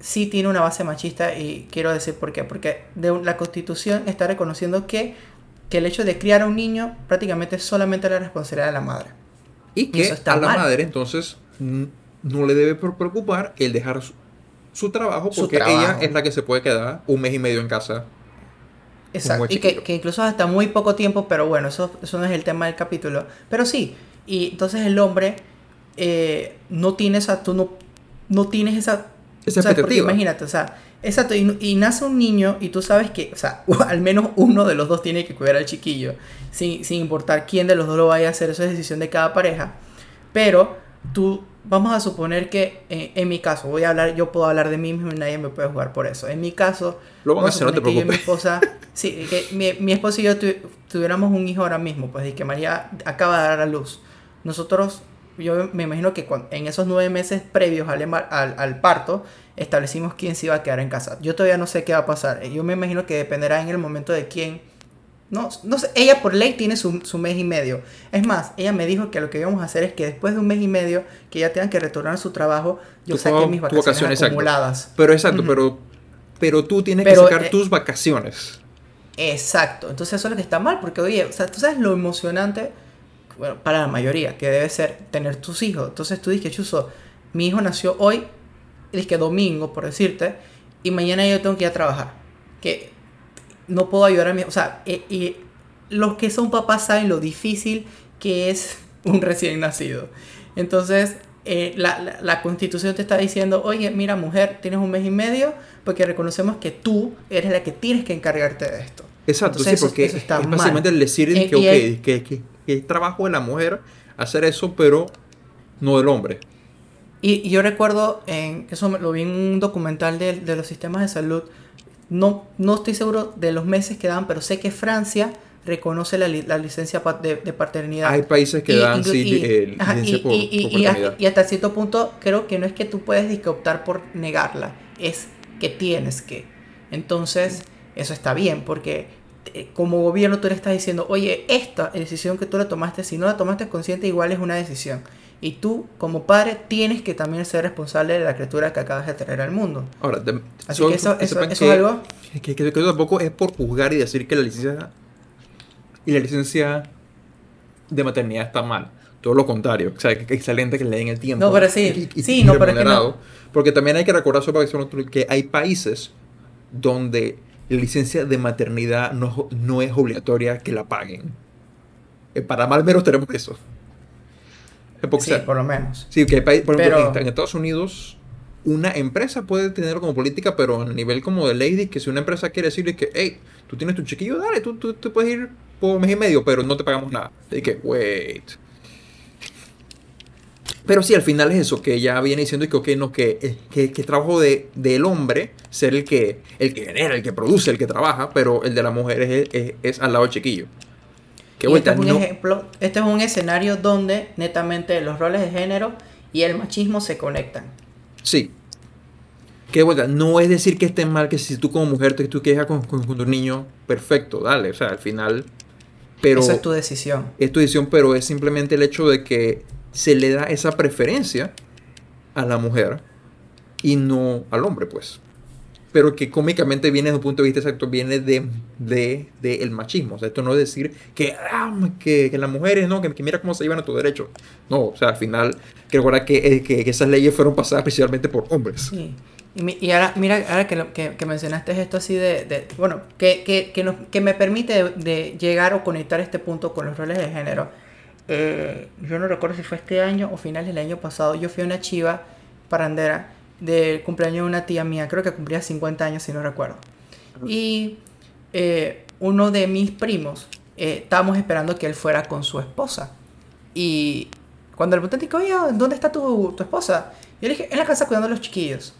sí tiene una base machista y quiero decir por qué. Porque de la constitución está reconociendo que que el hecho de criar a un niño prácticamente es solamente la responsabilidad de la madre. Y que a la madre entonces no le debe preocupar el dejar su, trabajo porque ella es la que se puede quedar un mes y medio en casa. Exacto. Y que, incluso hasta muy poco tiempo, pero bueno, eso, eso no es el tema del capítulo. Pero sí, y entonces el hombre eh, no tiene esa, tú no, no tienes esa... Esa expectativa. imagínate, o sea, Exacto, y, nace un niño y tú sabes que, o sea, al menos uno de los dos tiene que cuidar al chiquillo, sin, importar quién de los dos lo vaya a hacer, eso es decisión de cada pareja. Pero tú, vamos a suponer que eh, en mi caso, voy a hablar, yo puedo hablar de mí mismo y nadie me puede jugar por eso. En mi caso, lo vamos a hacer, no te preocupes. mi esposa, sí, que mi, mi esposa y yo tuviéramos un hijo ahora mismo, pues, y que María acaba de dar a luz. Nosotros, yo me imagino que en esos nueve meses previos al, al, al parto, establecimos quién se iba a quedar en casa. Yo todavía no sé qué va a pasar. Yo me imagino que dependerá en el momento de quién. No, no sé, ella por ley tiene su, mes y medio. Es más, ella me dijo que lo que íbamos a hacer es que después de un mes y medio que ella tenga que retornar a su trabajo, yo saqué mis vacaciones, acumuladas. Pero exacto, pero, pero tú tienes que sacar eh, tus vacaciones. Exacto, entonces eso es lo que está mal, porque oye, o sea, tú sabes lo emocionante, bueno, para la mayoría, que debe ser tener tus hijos. Entonces tú dices, Chuso, mi hijo nació hoy, es que domingo, por decirte, y mañana yo tengo que ir a trabajar. Que no puedo ayudar a mi... O sea, eh, y los que son papás saben lo difícil que es un recién nacido. Entonces, eh, la, la, constitución te está diciendo, oye, mira mujer, tienes un mes y medio porque reconocemos que tú eres la que tienes que encargarte de esto. Exacto, sí, porque es básicamente el decir eh, que, que, que, que, es trabajo de la mujer hacer eso, pero no del hombre. Y, yo recuerdo, en, eso lo vi en un documental de, de, los sistemas de salud, no, no estoy seguro de los meses que dan, pero sé que Francia reconoce la, la licencia de, de, paternidad. Hay países que dan sí, licencia por, hasta, y, hasta, cierto punto creo que no es que tú puedes optar por negarla, es que tienes que. Entonces, eso está bien, porque eh, como gobierno tú le estás diciendo, oye, esta decisión que tú la tomaste, si no la tomaste consciente, igual es una decisión. Y tú, como padre, tienes que también ser responsable de la criatura que acabas de traer al mundo. Ahora, Así que eso, eso, es algo... Que, que, tampoco es por juzgar y decir que la licencia... Y la licencia de maternidad está mal. Todo lo contrario. O sea, que es excelente que le den el tiempo. No, pero sí. sí, no, pero que no. Porque también hay que recordar sobre que hay países donde la licencia de maternidad no, no es obligatoria que la paguen. En Panamá al menos tenemos eso. sí, por lo menos. Sí, que hay, por ejemplo, en, Estados Unidos una empresa puede tenerlo como política, pero a nivel como de lady, que si una empresa quiere decirle que, hey, tú tienes tu chiquillo, dale, tú, tú, tú puedes ir por mes y medio, pero no te pagamos nada. Y que, wait. Pero sí, al final es eso, que ya viene diciendo que, okay, no, que, que, que trabajo de, del hombre ser el que, el que genera, el que produce, el que trabaja, pero el de la mujer es, es, al lado chiquillo. ¿Qué este es un ejemplo, este es un escenario donde netamente los roles de género y el machismo se conectan. Sí. Que vuelta, no es decir que esté mal que si tú como mujer te tú quejas con, con, con, tu niño, perfecto, dale, o sea, al final... Pero, Esa es tu decisión. Es tu decisión, pero es simplemente el hecho de que se le da esa preferencia a la mujer y no al hombre, pues. Pero que cómicamente viene desde un punto de vista exacto, viene de, de, de el machismo. O sea, esto no es decir que, ah, que, que, las mujeres, no, que, mira cómo se llevan a tu derecho. No, o sea, al final, que recuerda que, eh, que, esas leyes fueron pasadas especialmente por hombres. Sí. Y, y, ahora, mira, ahora que, que, mencionaste esto así de, de bueno, que, que, que, nos, que me permite de llegar o conectar este punto con los roles de género eh, yo no recuerdo si fue este año o finales del año pasado, yo fui a una chiva parandera del cumpleaños de una tía mía, creo que cumplía 50 años si no recuerdo. Y eh, uno de mis primos, eh, estábamos esperando que él fuera con su esposa. Y cuando le pregunté, oye, ¿dónde está tu, tu esposa? Yo le dije, en la casa cuidando a los chiquillos.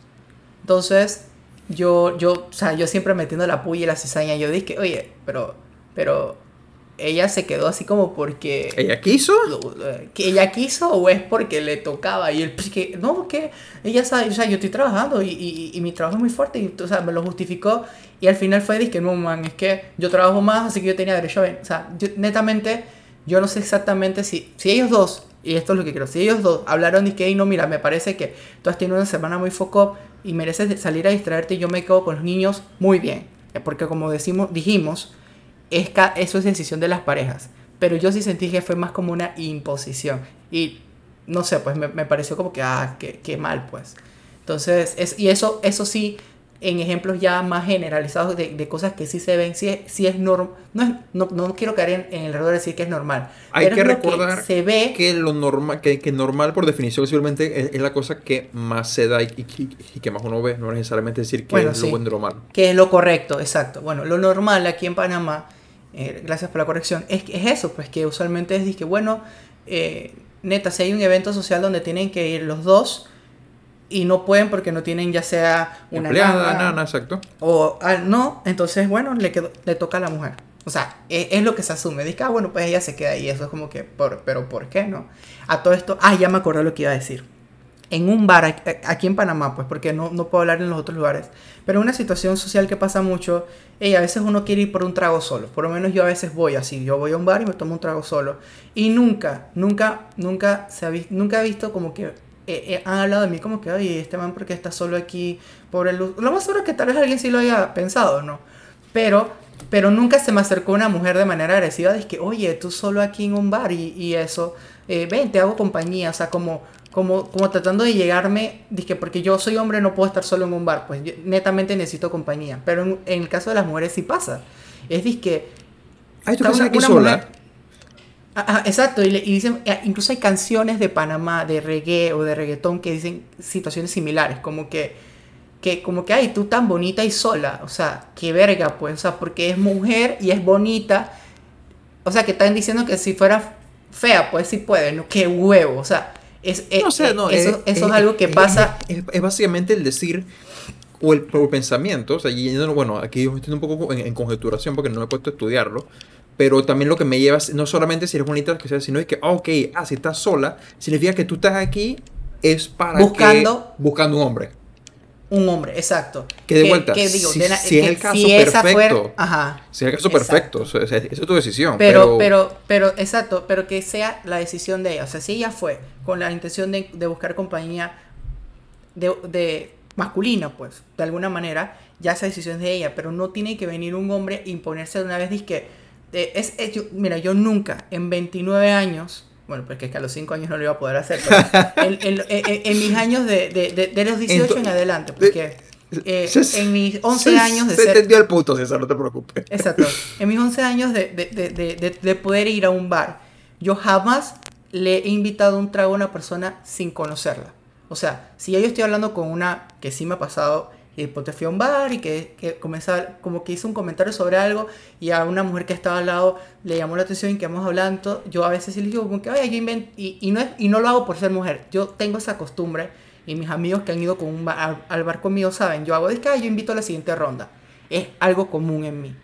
Entonces, yo, yo, o sea, yo siempre metiendo la puya y la cizaña, yo dije, oye, pero, pero, ella se quedó así como porque... ¿Ella quiso? ¿Que ella quiso o es porque le tocaba? Y él, pues que, no, porque ella sabe, o sea, yo estoy trabajando y, y, y mi trabajo es muy fuerte y, o sea, me lo justificó. Y al final fue, dije, no, man, es que yo trabajo más, así que yo tenía derecho a ver. O sea, netamente, yo no sé exactamente si, si ellos dos, y esto es lo que quiero, si ellos dos hablaron y que, no, mira, me parece que tú has tenido una semana muy foco y mereces salir a distraerte y yo me quedo con los niños, muy bien. Porque como decimos, dijimos, es eso es decisión de las parejas. Pero yo sí sentí que fue más como una imposición. Y no sé, pues me, me pareció como que, ah, qué, mal, pues. Entonces, es, y eso, eso sí, en ejemplos ya más generalizados de, de cosas que sí se ven, sí, sí es normal, no, no, no, quiero caer en, el error de decir que es normal. Hay que recordar que, se ve que lo normal, que, que, normal por definición simplemente es, la cosa que más se da y, y, que más uno ve, no necesariamente decir que es lo bueno de lo malo. Que es lo correcto, exacto. Bueno, lo normal aquí en Panamá eh, gracias por la corrección, es, es eso, pues que usualmente es que, bueno, eh, neta, si hay un evento social donde tienen que ir los dos y no pueden porque no tienen ya sea una empleada, nada, exacto. O ah, no, entonces, bueno, le, quedó, le toca a la mujer. O sea, es, es, lo que se asume. Dice, ah, bueno, pues ella se queda ahí. Eso es como que, por, pero ¿por qué no? A todo esto, ah, ya me acordé lo que iba a decir en un bar aquí en Panamá, pues porque no, no puedo hablar en los otros lugares, pero una situación social que pasa mucho, y a veces uno quiere ir por un trago solo, por lo menos yo a veces voy así, yo voy a un bar y me tomo un trago solo, y nunca, nunca, nunca, se ha visto, nunca he visto como que eh, eh, han hablado de mí como que, oye, este man porque está solo aquí por el... Lo más seguro es que tal vez alguien sí lo haya pensado, ¿no? Pero, pero nunca se me acercó una mujer de manera agresiva, de que, oye, tú solo aquí en un bar y, y eso, eh, ven, te hago compañía, o sea, como como, como tratando de llegarme, dije, porque yo soy hombre, no puedo estar solo en un bar, pues netamente necesito compañía. Pero en, el caso de las mujeres sí pasa. Es que... Ay, tú una, aquí sola. exacto, y, dicen, eh, incluso hay canciones de Panamá, de reggae o de reggaetón que dicen situaciones similares, como que, que como que, ay, tú tan bonita y sola, o sea, qué verga, pues, o sea, porque es mujer y es bonita, o sea, que están diciendo que si fuera fea, pues sí puede, ¿no? Qué huevo, o sea, es, eh, no, sé, no, eso, es, eso es, algo que pasa. Es, básicamente el decir o el, pensamiento. O sea, bueno, aquí yo estoy un poco en, conjeturación porque no he puesto a estudiarlo. Pero también lo que me lleva, no solamente si eres bonita, que sea, sino es que, ah, ok, ah, si estás sola, significa que tú estás aquí es para buscando, buscando un hombre un hombre, exacto. Que de vuelta, si, es el caso perfecto, ajá, si es el caso perfecto, esa es tu decisión. Pero, pero, pero, exacto, pero que sea la decisión de ella. O sea, si ella fue con la intención de, buscar compañía de, de, masculina, pues, de alguna manera, ya esa decisión es de ella, pero no tiene que venir un hombre e imponerse de una vez, dice que, es, mira, yo nunca, en 29 años, bueno, porque es que a los 5 años no lo iba a poder hacer. en, en, en, mis años de, de, de, los 18 en adelante. Porque... eh, en mis 11 años de se ser... entendió el punto, César, no te preocupes. Exacto. En mis 11 años de, de, de, de, de poder ir a un bar, yo jamás le he invitado un trago a una persona sin conocerla. O sea, si yo estoy hablando con una que sí me ha pasado, y después te fui a un bar y que, que comenzaba, como que hizo un comentario sobre algo y a una mujer que estaba al lado le llamó la atención y que hemos hablando, yo a veces sí le digo como que, oye, yo invento, y, y, no es, y no lo hago por ser mujer, yo tengo esa costumbre y mis amigos que han ido con un bar, al, al, bar conmigo saben, yo hago es que yo invito a la siguiente ronda, es algo común en mí.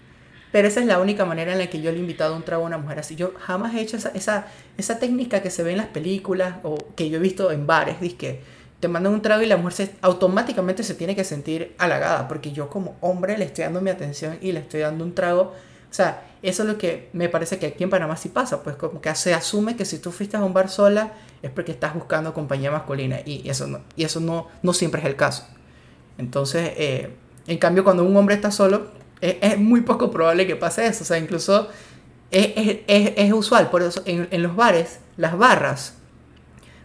Pero esa es la única manera en la que yo le he invitado un trago a una mujer así. Yo jamás he hecho esa, esa, esa técnica que se ve en las películas o que yo he visto en bares, que te mandan un trago y la mujer automáticamente se tiene que sentir halagada, porque yo como hombre le estoy dando mi atención y le estoy dando un trago. O sea, eso es lo que me parece que aquí en Panamá sí pasa, pues como que se asume que si tú fuiste a un bar sola es porque estás buscando compañía masculina y eso no, y eso no, no siempre es el caso. Entonces, eh, en cambio, cuando un hombre está solo, es, es, muy poco probable que pase eso. O sea, incluso es, es, es usual. Por eso, en, en los bares, las barras,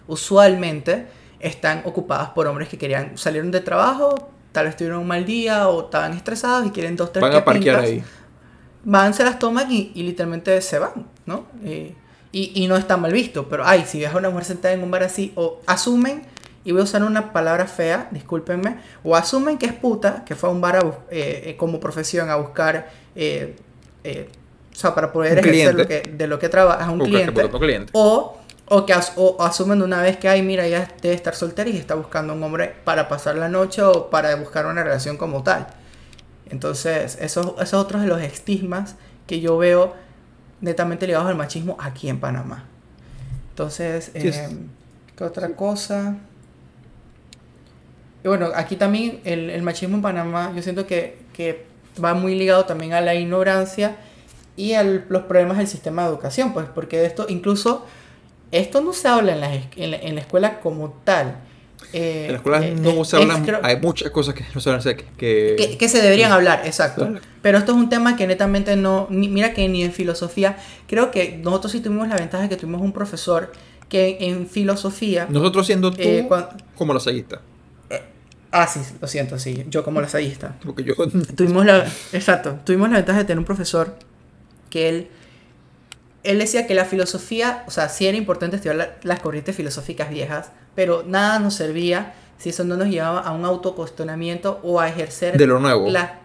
usualmente están ocupadas por hombres que querían salieron de trabajo, tal vez tuvieron un mal día o estaban estresados y quieren dos, tres Van a parquear ahí. Van, se las toman y, y literalmente se van, ¿no? Eh, y, y, no está mal visto, pero ay, si ves a una mujer sentada en un bar así, o asumen, y voy a usar una palabra fea, discúlpenme, o asumen que es puta, que fue a un bar a, eh, como profesión a buscar, eh, o sea, para poder un ejercer lo que, de lo que trabaja un cliente, cliente, o o que as o asumen de una vez que, ay, mira, ella debe estar soltera y está buscando un hombre para pasar la noche o para buscar una relación como tal. Entonces, esos eso es otro de los estigmas que yo veo netamente ligados al machismo aquí en Panamá. Entonces, eh, ¿qué otra cosa? Y bueno, aquí también el, el, machismo en Panamá, yo siento que, que va muy ligado también a la ignorancia y a los problemas del sistema de educación, pues, porque de esto incluso esto no se habla en la, en la, en la escuela como tal. Eh, en la escuela eh, no se hablan, creo, hay muchas cosas que no se hablan, que, que, que, que se deberían hablar, exacto. Claro. Pero esto es un tema que netamente no, ni, mira que ni en filosofía, creo que nosotros sí tuvimos la ventaja de que tuvimos un profesor que en filosofía... Nosotros siendo tú eh, cuando, como. Eh, ah, sí, lo siento, sí, yo como lasallista. Porque yo... Tuvimos la, exacto, tuvimos la ventaja de tener un profesor que él él decía que la filosofía, o sea, sí era importante estudiar las corrientes filosóficas viejas, pero nada nos servía si eso no nos llevaba a un autocuestionamiento o a ejercer... De lo nuevo. La,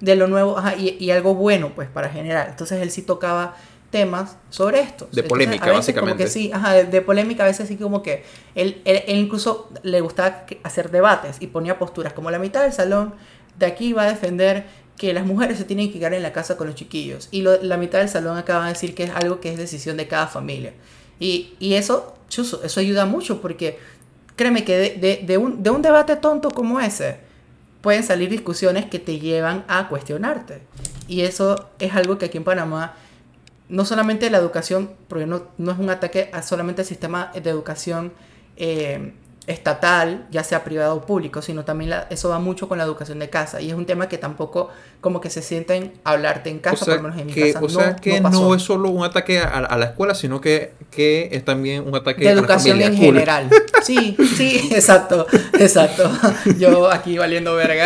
de lo nuevo, ajá, y, y, algo bueno, pues, para generar. Entonces él sí tocaba temas sobre esto. De polémica, Entonces, básicamente. Como que sí, ajá, de, de, polémica, a veces sí como que él, él, él, incluso le gustaba hacer debates y ponía posturas, como la mitad del salón de aquí va a defender que las mujeres se tienen que quedar en la casa con los chiquillos. Y lo, la mitad del salón acaba de decir que es algo que es decisión de cada familia. Y, y eso, eso ayuda mucho porque créeme que de un debate tonto como ese pueden salir discusiones que te llevan a cuestionarte. Y eso es algo que aquí en Panamá, no solamente la educación, porque no, no es un ataque a solamente el sistema de educación eh, estatal, ya sea privado o público, sino también la, eso va mucho con la educación de casa y es un tema que tampoco como que se sienten a hablarte en casa, o sea, por lo menos en mi que, casa. O sea no, que no, no, es solo un ataque a, a, la escuela, sino que, que es también un ataque de a educación la en general. Sí, sí, exacto, exacto. Yo aquí valiendo verga.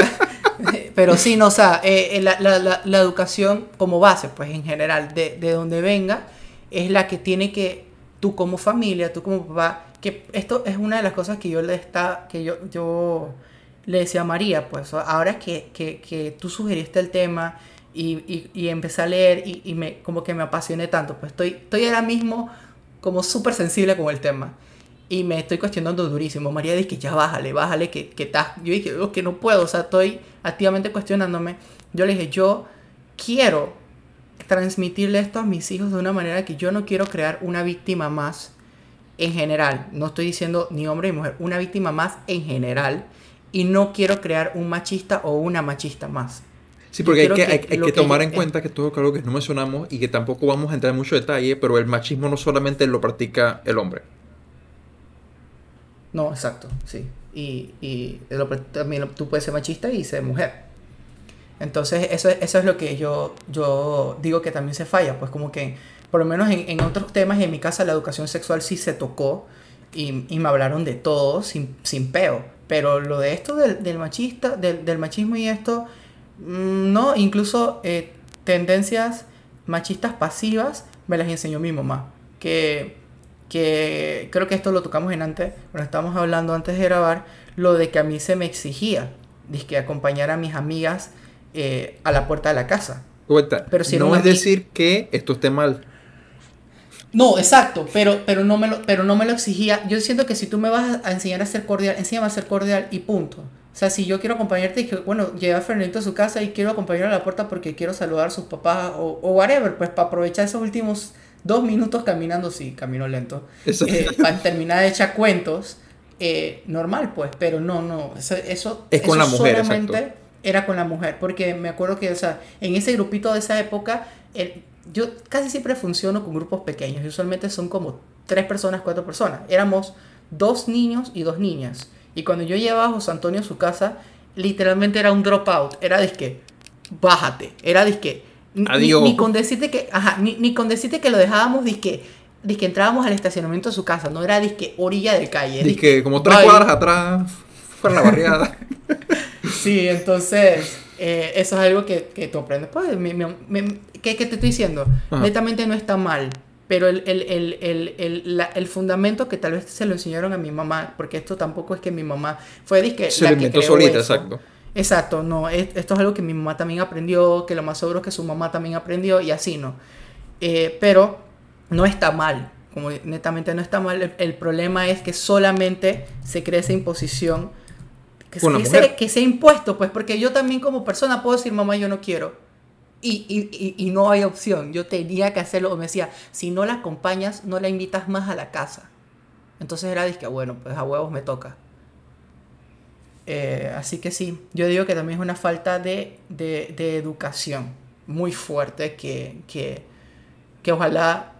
Pero sí, no, o sea, eh, la, la, la, la, educación como base, pues en general, de, de donde venga, es la que tiene que, tú como familia, tú como papá, que esto es una de las cosas que yo le está, que yo, yo le decía a María, pues ahora que, que, que tú sugeriste el tema y, y, y, empecé a leer y, y, me, como que me apasioné tanto, pues estoy, estoy ahora mismo como súper sensible con el tema y me estoy cuestionando durísimo. María dice que ya bájale, bájale, que, que estás, yo dije, oh, que no puedo, o sea, estoy activamente cuestionándome. Yo le dije, yo quiero transmitirle esto a mis hijos de una manera que yo no quiero crear una víctima más en general, no estoy diciendo ni hombre ni mujer, una víctima más en general y no quiero crear un machista o una machista más. Sí, porque hay que, que, hay, hay que, tomar que, en cuenta que todo es algo que no mencionamos y que tampoco vamos a entrar en mucho detalle, pero el machismo no solamente lo practica el hombre. No, exacto, sí. Y, y lo, también tú puedes ser machista y ser mujer. Entonces, eso, eso es lo que yo, yo digo que también se falla, pues como que por lo menos en, en, otros temas en mi casa la educación sexual sí se tocó y, y me hablaron de todo sin, sin peo. Pero lo de esto del, del machista, del, del, machismo y esto, mm, no, incluso eh, tendencias machistas pasivas me las enseñó mi mamá. Que, que creo que esto lo tocamos en antes, cuando estábamos hablando antes de grabar, lo de que a mí se me exigía, que acompañar a mis amigas eh, a la puerta de la casa. Pero si no es decir que esto esté mal. No, exacto, pero, pero, no me lo, pero no me lo exigía. Yo siento que si tú me vas a enseñar a ser cordial, enséñame a ser cordial y punto. O sea, si yo quiero acompañarte, dije, bueno, lleva a Fernandito a su casa y quiero acompañar a la puerta porque quiero saludar a sus papás o, o whatever, pues para aprovechar esos últimos dos minutos caminando, sí, camino lento, eh, para terminar de echar cuentos, eh, normal, pues, pero no, no, eso, eso es con la mujer, solamente era con la mujer, porque me acuerdo que, o sea, en ese grupito de esa época, el, yo casi siempre funciono con grupos pequeños. Usualmente son como tres personas, cuatro personas. Éramos dos niños y dos niñas. Y cuando yo llevaba a José Antonio a su casa, literalmente era un dropout. Era disque, bájate. Era disque. Adiós. Ni, con decirte que, ajá, ni, ni, con decirte que lo dejábamos disque, disque entrábamos al estacionamiento de su casa. No era disque orilla de calle. Disque, como tres cuadras atrás, fuera la barriada. sí, entonces eh, eso es algo que, que tú aprendes. Pues, ¿qué, te estoy diciendo? Netamente no está mal, pero el, el, el, el, el, fundamento que tal vez se lo enseñaron a mi mamá, porque esto tampoco es que mi mamá fue disque, se la lo inventó solita, exacto. Exacto, no, esto es algo que mi mamá también aprendió, que lo más seguro es que su mamá también aprendió y así, ¿no? Eh, pero no está mal, como netamente no está mal, el, problema es que solamente se crea esa imposición que, se, que sea impuesto, pues, porque yo también como persona puedo decir, mamá, yo no quiero. Y, y, y, no hay opción. Yo tenía que hacerlo. O me decía, si no la acompañas, no la invitas más a la casa. Entonces era, que bueno, pues a huevos me toca. Eh, así que sí, yo digo que también es una falta de, de, de educación muy fuerte que, que, que, ojalá,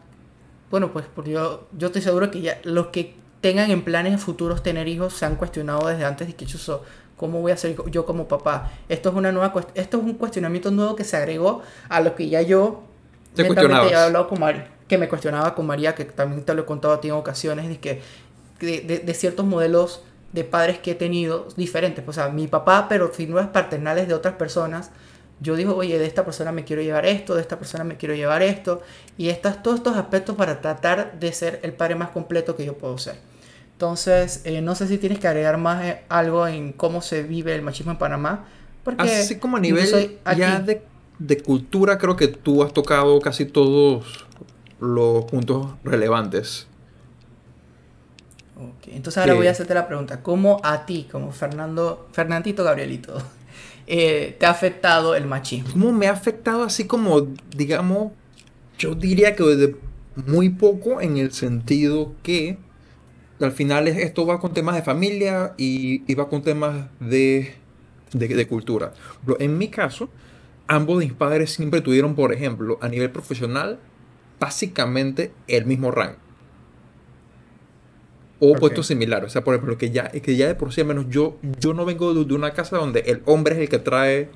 bueno, pues porque yo, yo estoy seguro que ya los que tengan en planes futuros tener hijos se han cuestionado desde antes de que yo ¿cómo voy a ser yo como papá? Esto es una nueva esto es un cuestionamiento nuevo que se agregó a lo que ya yo te he hablado con María, que me cuestionaba con María, que también te lo he contado a ti en ocasiones, de que de, de, ciertos modelos de padres que he tenido diferentes, o sea, mi papá, pero figuras paternales de otras personas, yo digo, oye, de esta persona me quiero llevar esto, de esta persona me quiero llevar esto, y estas, todos estos aspectos para tratar de ser el padre más completo que yo puedo ser. Entonces, eh, no sé si tienes que agregar más eh, algo en cómo se vive el machismo en Panamá. Porque Así como a nivel ya de, de, cultura, creo que tú has tocado casi todos los puntos relevantes. Okay. Entonces ahora voy a hacerte la pregunta. ¿Cómo a ti, como Fernando, Fernandito Gabrielito, eh, te ha afectado el machismo? ¿Cómo me ha afectado así como, digamos, yo diría que desde muy poco en el sentido que al final esto va con temas de familia y, va con temas de, de, cultura. en mi caso, ambos de mis padres siempre tuvieron, por ejemplo, a nivel profesional, básicamente el mismo rango. O puestos similares. O sea, por ejemplo, que ya, que ya de por sí, al menos yo, yo no vengo de, una casa donde el hombre es el que trae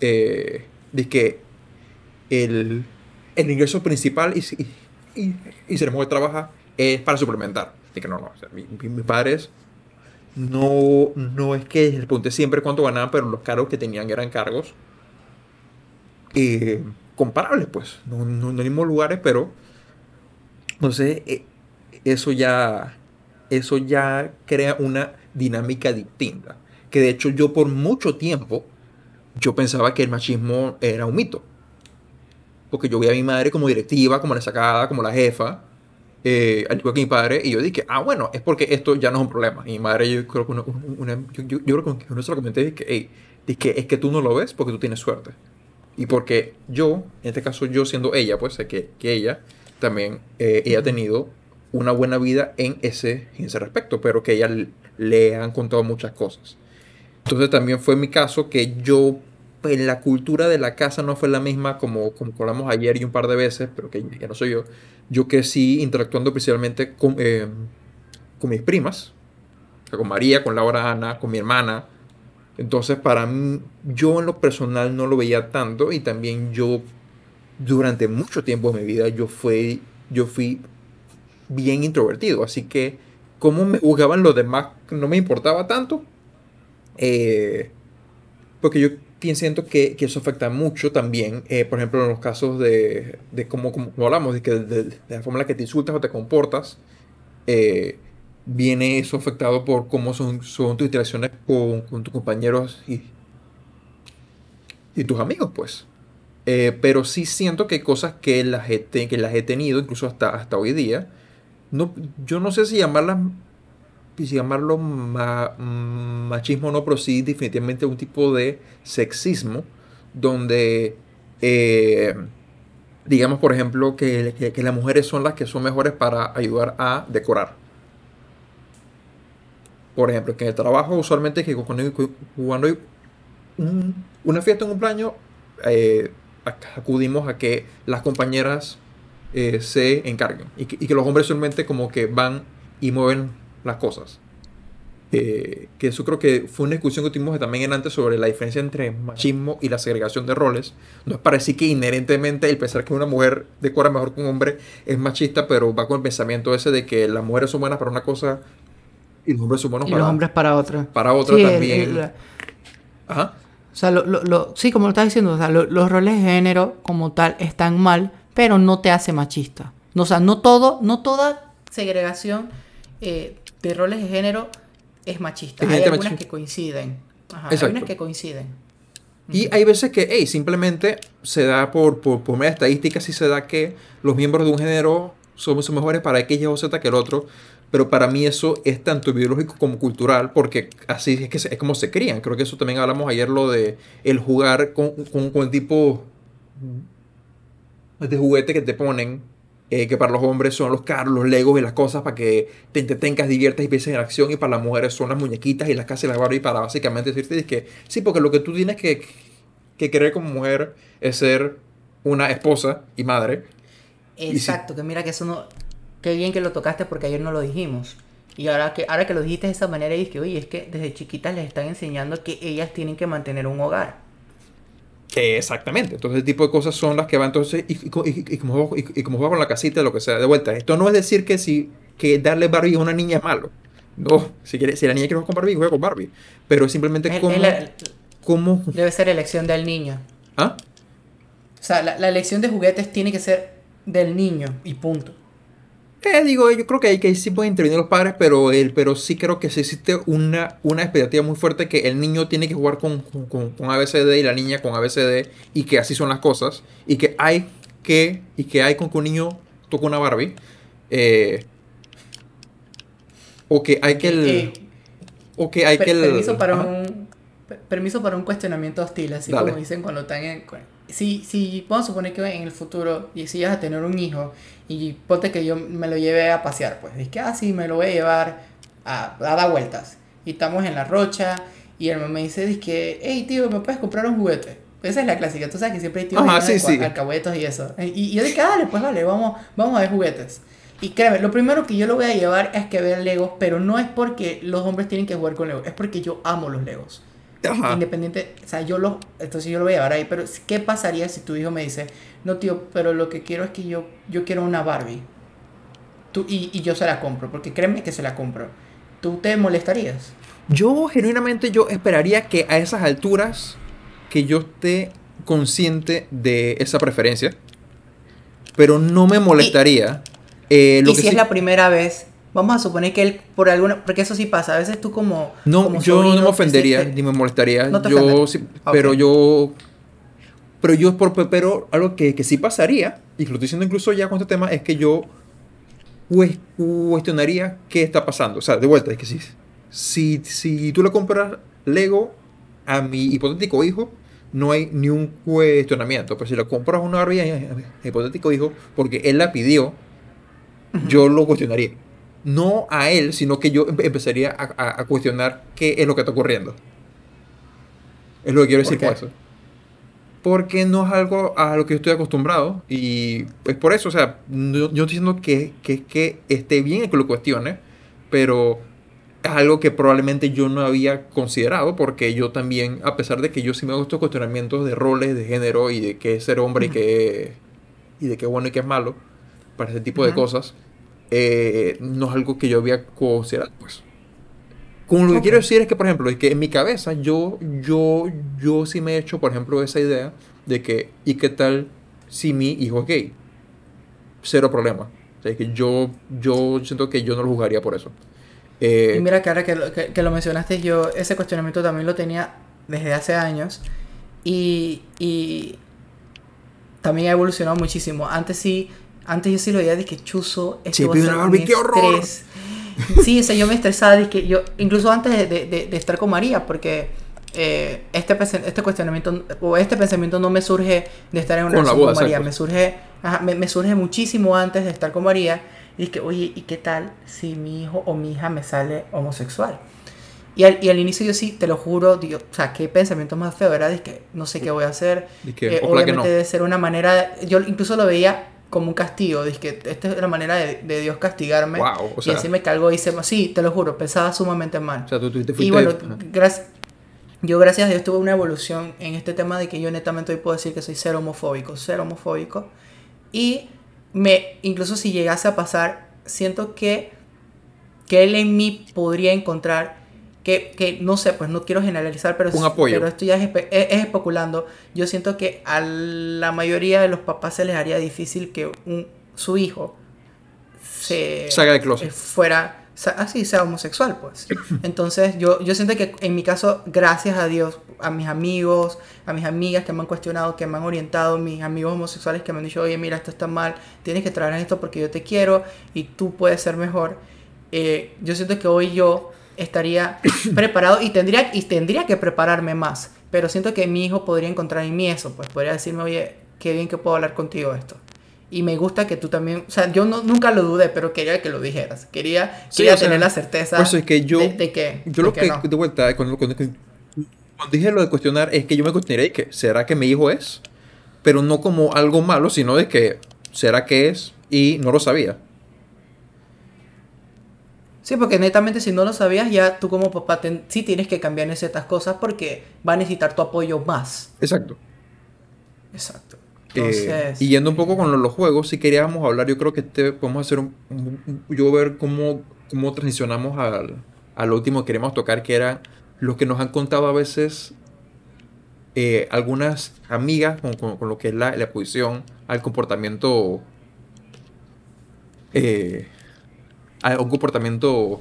eh, que el, el ingreso principal y, y, y, se le mueve trabaja es para suplementar. Así que no, no. O sea, mis padres no, no es que les pregunté siempre cuánto ganaban, pero los cargos que tenían eran cargos eh, comparables, pues. No, no, en los mismos lugares, pero. Entonces, eh, eso ya. Eso ya crea una dinámica distinta. Que de hecho, yo por mucho tiempo. Yo pensaba que el machismo era un mito. Porque yo veía a mi madre como directiva, como la sacada, como la jefa eh, igual que mi padre, y yo dije, ah, bueno, es porque esto ya no es un problema. Y mi madre, yo creo que una, yo, yo, yo, creo que uno se lo comenté, dije, hey, dije, es que tú no lo ves porque tú tienes suerte. Y porque yo, en este caso yo siendo ella, pues sé que, que ella también, eh, ella ha tenido una buena vida en ese, en ese respecto, pero que ella le han contado muchas cosas. Entonces también fue mi caso que yo, en la cultura de la casa no fue la misma como, como hablamos ayer y un par de veces, pero que ya no soy yo yo crecí interactuando principalmente con, eh, con mis primas, con María, con Laura Ana, con mi hermana. Entonces, para mí, yo en lo personal no lo veía tanto y también yo, durante mucho tiempo de mi vida, yo fui, yo fui bien introvertido. Así que, cómo me juzgaban los demás no me importaba tanto. Eh, porque yo siento que, que, eso afecta mucho también, eh, por ejemplo, en los casos de, de cómo, hablamos, de, que de, la forma en la que te insultas o te comportas, eh, viene eso afectado por cómo son, son tus interacciones con, con tus compañeros y, y tus amigos, pues. Eh, pero sí siento que hay cosas que las he, que las he tenido, incluso hasta, hasta hoy día. No, yo no sé si llamarlas si llamarlo machismo o no, pero sí definitivamente un tipo de sexismo donde, eh, digamos, por ejemplo, que, las mujeres son las que son mejores para ayudar a decorar. Por ejemplo, que en el trabajo usualmente que cuando, hay una fiesta, un cumpleaños, eh, acudimos a que las compañeras eh, se encarguen y que, y que, los hombres solamente como que van y mueven las cosas. que eso creo que fue una discusión que tuvimos también en antes sobre la diferencia entre machismo y la segregación de roles. No es para decir que inherentemente el pensar que una mujer decora mejor que un hombre es machista, pero va con el pensamiento ese de que las mujeres son buenas para una cosa y los hombres son buenos y para, los hombres para otra. Para otra también. Ajá. O sea, lo, lo, sí, como lo estás diciendo, o sea, los roles de género como tal están mal, pero no te hace machista. o sea, no todo, no toda segregación eh, de roles de género es machista. Hay algunas que coinciden. hay unas que coinciden. Y hay veces que, hey, simplemente se da por, por, por media estadística, sí se da que los miembros de un género son, son mejores para X, Y o Z que el otro. Pero para mí eso es tanto biológico como cultural, porque así es, que es como se crían. Creo que eso también hablamos ayer, lo de el jugar con, con, con el tipo de juguete que te ponen eh, que para los hombres son los carros, los legos y las cosas para que te entretengas, diviertas y pienses en acción, y para las mujeres son las muñequitas y las casas y las Barbie para básicamente decirte que sí, porque lo que tú tienes que, que querer como mujer es ser una esposa y madre. Exacto, que mira que eso no... Qué bien que lo tocaste porque ayer no lo dijimos. Y ahora que, ahora que lo dijiste de esa manera, es que, oye, es que desde chiquitas les están enseñando que ellas tienen que mantener un hogar exactamente. Entonces, ese tipo de cosas son las que van entonces, y, y, como, y, como va con la casita, lo que sea, de vuelta. Esto no es decir que si que darle Barbie a una niña es malo. No, si, quiere, si la niña quiere jugar con Barbie, juega con Barbie. Pero simplemente como, Debe ser elección del niño. ¿Ah? O sea, la, la elección de juguetes tiene que ser del niño y punto. Eh, digo, yo creo que, hay, que sí pueden intervenir los padres, pero, el, pero sí creo que sí existe una, una expectativa muy fuerte que el niño tiene que jugar con, con, con, ABCD y la niña con ABCD y que así son las cosas y que hay que, y que hay con que un niño toque una Barbie eh, o que hay que el... Eh, o que hay que el... Permiso para, un, permiso para un cuestionamiento hostil, así como dicen cuando están en si, si vamos a suponer que en el futuro y si vas a tener un hijo y ponte que yo me lo lleve a pasear, pues es que, ah, sí, me lo voy a llevar a, a dar vueltas. Y estamos en la rocha y el mamá me dice, que, hey tío, ¿me puedes comprar un juguete? Esa es la clásica, tú sabes que siempre hay tíos Ajá, sí, sí. alcahuetos y eso. Y, yo dije, dale, pues vale, vamos, vamos a ver juguetes. Y créeme, lo primero que yo lo voy a llevar es que vea Legos, pero no es porque los hombres tienen que jugar con Legos, es porque yo amo los Legos. Independiente, o sea, yo lo, entonces yo lo voy a llevar ahí, pero ¿qué pasaría si tu hijo me dice, no tío, pero lo que quiero es que yo, yo quiero una Barbie? Tú, y, y yo se la compro, porque créeme que se la compro. ¿Tú te molestarías? Yo genuinamente yo esperaría que a esas alturas que yo esté consciente de esa preferencia, pero no me molestaría. Y, eh, lo que si es la primera vez Vamos a suponer que él, por alguna. Porque eso sí pasa. A veces tú, como. No, yo no me ofendería ni me molestaría. No te yo sí, Pero yo. Pero yo, por, pero algo que, que sí pasaría, y lo estoy diciendo incluso ya con este tema, es que yo cuestionaría qué está pasando. O sea, de vuelta, es que si, si, si tú le compras Lego a mi hipotético hijo, no hay ni un cuestionamiento. Pero si le compras una Barbie a mi hipotético hijo, porque él la pidió, yo lo cuestionaría no a él, sino que yo empezaría a, cuestionar qué es lo que está ocurriendo. Es lo que quiero decir con eso. Porque no es algo a lo que yo estoy acostumbrado. Y es por eso, o sea, yo, estoy diciendo que, que, que esté bien que lo cuestione, pero es algo que probablemente yo no había considerado, porque yo también, a pesar de que yo sí me hago estos cuestionamientos de roles, de género y de qué es ser hombre y qué, y de qué es bueno y qué es malo, para ese tipo de cosas, eh, no es algo que yo había considerado, pues. Con lo que quiero decir es que, por ejemplo, es que en mi cabeza yo, yo, yo sí me he hecho, por ejemplo, esa idea de que, ¿y qué tal si mi hijo es gay? Cero problema. O sea, que yo, yo siento que yo no lo juzgaría por eso. Eh, Y mira que ahora que lo, que, que lo mencionaste, yo ese cuestionamiento también lo tenía desde hace años y, y también ha evolucionado muchísimo. Antes sí, antes yo sí lo veía de que chuzo, esto Sí, va a pide ser una un Barbie, ¡qué horror! estrés. Sí, o sea, yo me estresaba, de que yo, incluso antes de, de- de- de estar con María, porque eh, este, este cuestionamiento o este pensamiento no me surge de estar en una Con la relación boda, con María, exacto. me surge, ajá, me, me surge muchísimo antes de estar con María y que, oye, ¿y qué tal si mi hijo o mi hija me sale homosexual? Y al, y al inicio yo sí, te lo juro, digo, o sea, qué pensamiento más feo, ¿verdad? Es que no sé qué voy a hacer. Y que, Eh, obviamente no. debe ser una manera, yo incluso lo veía como un castigo, dije que esta es la manera de, de Dios castigarme Wow, o sea, y decirme que algo hice mal. Sí, te lo juro, pensaba sumamente mal. o sea, tú, tú te y bueno, gracias, yo gracias a Dios tuve una evolución en este tema de que yo netamente hoy puedo decir que soy cero homofóbico, cero homofóbico. Y me, incluso si llegase a pasar, siento que, que él en mí podría encontrar que, que no sé, pues no quiero generalizar, pero, Un apoyo. pero esto ya es, espe- es- es especulando. Yo siento que a la mayoría de los papás se les haría difícil que un, su hijo se, Salga del closet. eh, fuera, sa- así sea homosexual, pues. Entonces, yo, yo siento que en mi caso, gracias a Dios, a mis amigos, a mis amigas que me han cuestionado, que me han orientado, mis amigos homosexuales que me han dicho, oye, mira, esto está mal, tienes que trabajar en esto porque yo te quiero y tú puedes ser mejor. Eh, yo siento que hoy yo estaría preparado y tendría, y tendría que prepararme más, pero siento que mi hijo podría encontrar en mí eso, pues podría decirme, oye, qué bien que puedo hablar contigo esto. Y me gusta que tú también, o sea, yo no, nunca lo dudé, pero quería que lo dijeras. Quería, Sí, quería sea, tener la certeza Pues es que yo, de, de que, yo de lo que, no. de vuelta, cuando, cuando, cuando dije lo de cuestionar, es que yo me cuestionaré que será que mi hijo es, pero no como algo malo, sino de que será que es y no lo sabía. Sí, porque netamente si no lo sabías, ya tú como papá ten- sí tienes que cambiar en ciertas cosas porque va a necesitar tu apoyo más. Exacto. Exacto. Eh, y yendo un poco con lo- los juegos, si queríamos hablar, yo creo que este, podemos hacer un, un- un- yo ver cómo, cómo transicionamos al, a lo último que queríamos tocar, que era lo que nos han contado a veces eh, algunas amigas con, con- con lo que es la, la exposición al comportamiento, eh, a un comportamiento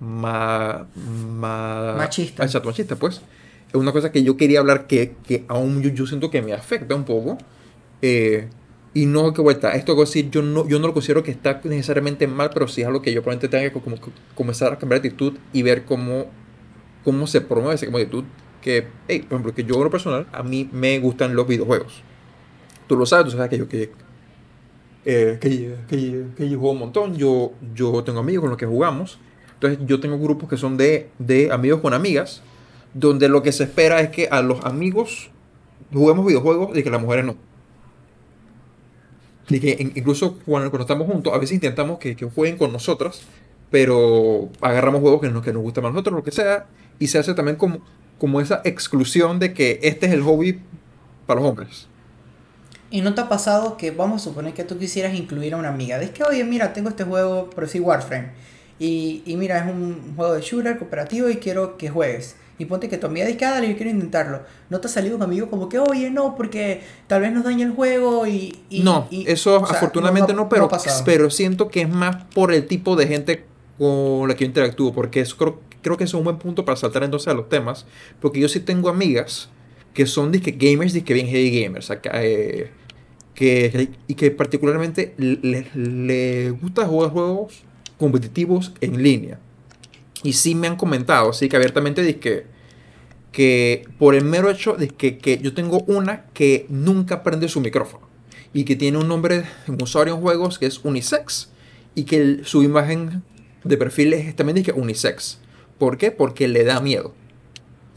ma- ma- Machista. Exacto, machista, pues. Es una cosa que yo quería hablar que, que aún yo, yo siento que me afecta un poco. Eh, y no que vuelta, esto decir, yo no, yo no lo considero que está necesariamente mal, pero sí es algo que yo probablemente tenga que como, comenzar a cambiar de actitud y ver cómo, cómo se promueve esa actitud. Que, hey, por ejemplo, que yo en lo personal, a mí me gustan los videojuegos. Tú lo sabes, tú sabes que yo que, eh, que, que, que yo juego un montón, yo, yo tengo amigos con los que jugamos. Entonces yo tengo grupos que son de, de amigos con amigas, donde lo que se espera es que a los amigos juguemos videojuegos y que las mujeres no. Y que in- incluso cuando, cuando estamos juntos, a veces intentamos que, que jueguen con nosotras, pero agarramos juegos que nos, que nos gustan a nosotros, lo que sea, y se hace también como, como esa exclusión de que este es el hobby para los hombres. ¿Y no te ha pasado que, vamos a suponer que tú quisieras incluir a una amiga? Es que, oye, mira, tengo este juego, por decir Warframe. Y, y mira, es un juego de shooter cooperativo y quiero que juegues. Y ponte que tu amiga dice, ah, dale, yo quiero intentarlo. ¿No te ha salido un amigo como que, oye, no, porque tal vez nos dañe el juego y... y- no, y- eso o sea, afortunadamente no, pero, pero siento que es más por el tipo de gente con la que yo interactúo, porque eso creo, creo que es un buen punto para saltar entonces a los temas, porque yo sí tengo amigas que son disque gamers, disque bien heavy gamers, eh, que, y que particularmente les le gusta jugar juegos competitivos en línea. Y sí me han comentado, así que abiertamente, disque que por el mero hecho de que, que yo tengo una que nunca prende su micrófono y que tiene un nombre, un usuario en juegos que es unisex y que su imagen de perfil es también dice unisex. ¿Por qué? Porque le da miedo.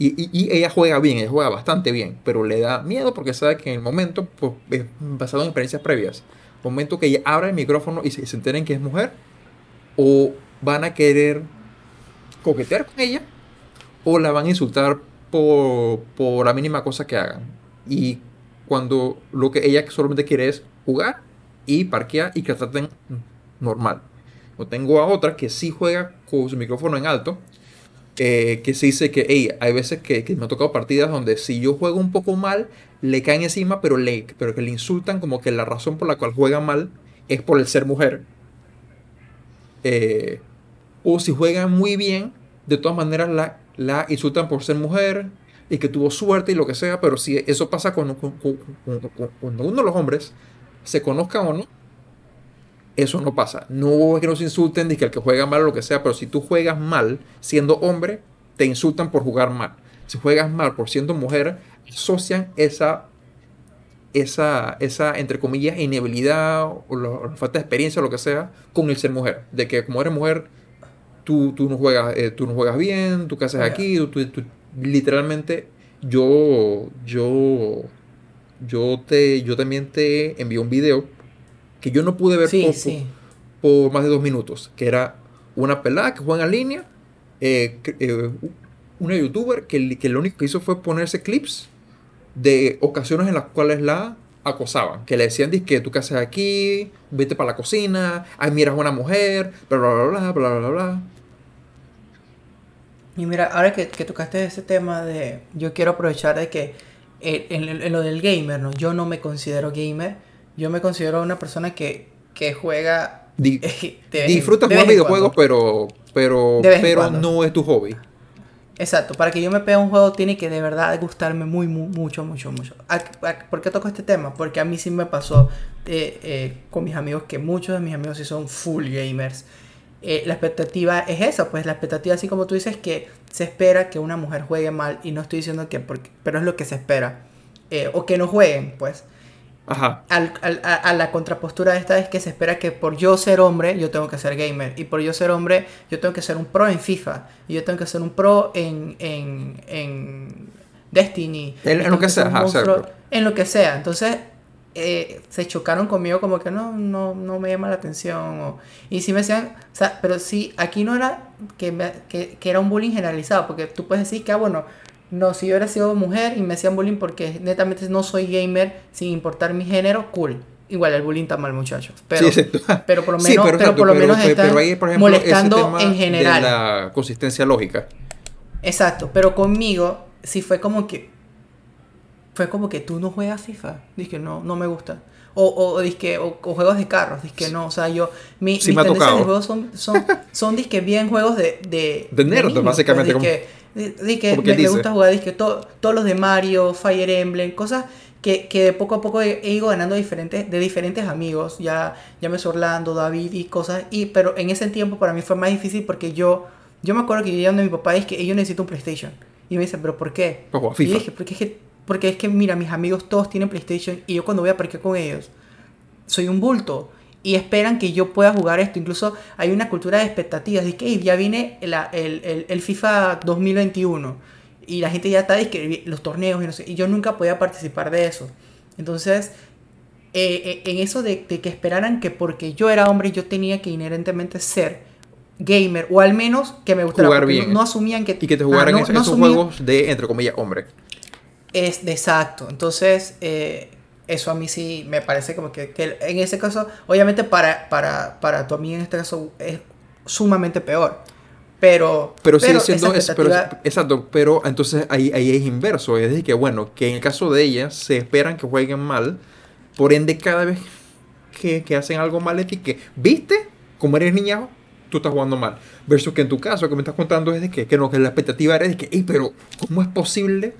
Y, ella juega bien, ella juega bastante bien, pero le da miedo porque sabe que en el momento, pues, es basado en experiencias previas, momento que ella abra el micrófono y se, se enteren que es mujer, o van a querer coquetear con ella, o la van a insultar por, por la mínima cosa que hagan. Y cuando lo que ella solamente quiere es jugar y parquear y que la traten normal. O tengo a otra que sí juega con su micrófono en alto eh, que se dice que, hey, hay veces que, que me ha tocado partidas donde si yo juego un poco mal, le caen encima, pero, le, pero que le insultan como que la razón por la cual juega mal es por el ser mujer. Eh, o si juegan muy bien, de todas maneras la, la insultan por ser mujer y que tuvo suerte y lo que sea, pero si eso pasa con, uno de los hombres, se conozca o no, eso no pasa. No es que nos insulten, ni que el que juega mal o lo que sea, pero si tú juegas mal siendo hombre, te insultan por jugar mal. Si juegas mal por siendo mujer, asocian esa, esa, esa entre comillas, inhabilidad o la, falta de experiencia o lo que sea con el ser mujer. De que como eres mujer, tú, tú, no, juegas, eh, tú no juegas bien, tú qué haces aquí, tú, tú, literalmente yo, yo, yo, te, yo también te envié un video que yo no pude ver por, más de dos minutos, que era una pelada que juega en línea, eh, eh, una youtuber que, que, lo único que hizo fue ponerse clips de ocasiones en las cuales la acosaban, que le decían, que tú qué haces aquí, vete para la cocina, ay, miras a una mujer, bla, bla, bla, bla, bla, bla, bla. Y mira, ahora que, que, tocaste ese tema de, yo quiero aprovechar de que eh, en, lo del gamer, ¿no? Yo no me considero gamer, yo me considero una persona que, que juega... disfruta jugar videojuegos, pero, pero, pero no es tu hobby. Exacto, para que yo me pegue un juego tiene que de verdad gustarme muy, muy mucho, mucho, mucho. ¿Por qué toco este tema? Porque a mí sí me pasó eh, eh, con mis amigos que muchos de mis amigos sí son full gamers. Eh, la expectativa es esa, pues la expectativa, así como tú dices, que se espera que una mujer juegue mal y no estoy diciendo que, porque, pero es lo que se espera. O que no jueguen, pues. Ajá. Al, al, a, la contrapostura de esta es que se espera que por yo ser hombre, yo tengo que ser gamer. Y por yo ser hombre, yo tengo que ser un pro en FIFA. Y yo tengo que ser un pro en, en, en Destiny. En, lo que, sea, En lo que sea. Entonces, eh, se chocaron conmigo como que no, no, no me llama la atención. y si me decían, o sea, pero sí, aquí no era que, que, que, era un bullying generalizado, porque tú puedes decir que, ah, bueno, no, si yo hubiera sido mujer y me hacían bullying porque netamente no soy gamer, sin importar mi género, cool. Igual el bullying está mal, muchachos. Pero, pero por lo menos, pero, por lo menos están molestando en general. De la consistencia lógica. Exacto, pero conmigo sí fue como que fue como que tú no juegas FIFA. Dije, no, no me gusta. O, o, disque, o, juegos de carros. Dije, no, o sea, yo. Mi, sí mis tendencias de juegos son, son, son disque bien juegos de. De, de nerd, pues, básicamente. Disque, me, me, gusta jugar disque, todos los de Mario, Fire Emblem, cosas que, que poco a poco he, ido ganando diferentes, de diferentes amigos. Ya, ya me Orlando, David y cosas. Y, pero en ese tiempo para mí fue más difícil porque yo. Yo me acuerdo que yo llamé a mi papá y es que yo necesito un PlayStation. Y me dice, ¿pero por qué? Y dije, porque es que porque es que, mira, mis amigos todos tienen PlayStation y yo cuando voy a parquear con ellos, soy un bulto. Y esperan que yo pueda jugar esto. Incluso hay una cultura de expectativas. De que ya viene el, el, el, FIFA 2021. Y la gente ya está que los torneos y no sé. Y yo nunca podía participar de eso. Entonces, eh, eh, en eso de, que esperaran que porque yo era hombre yo tenía que inherentemente ser gamer o al menos que me gustara jugar bien no, asumían que y que te jugaran ah, esos, juegos de entre comillas hombre es de exacto. Entonces, eh, eso a mí sí me parece como que, en ese caso, obviamente para, para, para tu amiga en este caso es sumamente peor. Pero, pero sigue siendo exacto, pero entonces ahí, ahí es inverso, es decir, que bueno, que en el caso de ella se esperan que jueguen mal, por ende cada vez que, que hacen algo mal es que, ¿viste? Como eres niña, tú estás jugando mal. Versus que en tu caso, que me estás contando es de que, que, no, que la expectativa era de que, pero ¿cómo es posible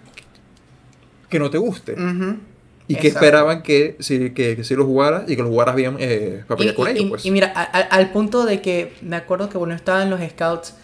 que no te guste. Y que esperaban que si, que, si lo jugaras y que lo jugaras bien eh, para pelear con ellos. Pues. Y mira, al punto de que me acuerdo que cuando estaba en los scouts,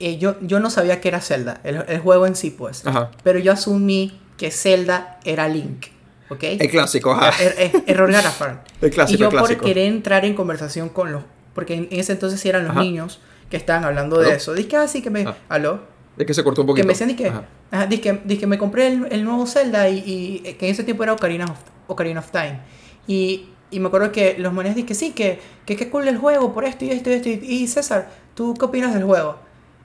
eh, yo, yo no sabía que era Zelda, el, juego en sí, pues. Pero yo asumí que Zelda era Link. ¿Ok? El clásico, ajá. Er, er, error Garafar. el clásico. Y yo por querer entrar en conversación con los. Porque en, ese entonces sí eran los niños que estaban hablando de eso. Dije, ah, sí, que me. Ah. ¿Aló? Es que se cortó un poquito. Que me decían, que, ajá, que, me compré el, el, nuevo Zelda y, y, que en ese tiempo era Ocarina of, Ocarina of Time. Y, y me acuerdo que los monedas dije, sí, que, que qué cool el juego por esto y esto y esto. Y, César, ¿tú qué opinas del juego?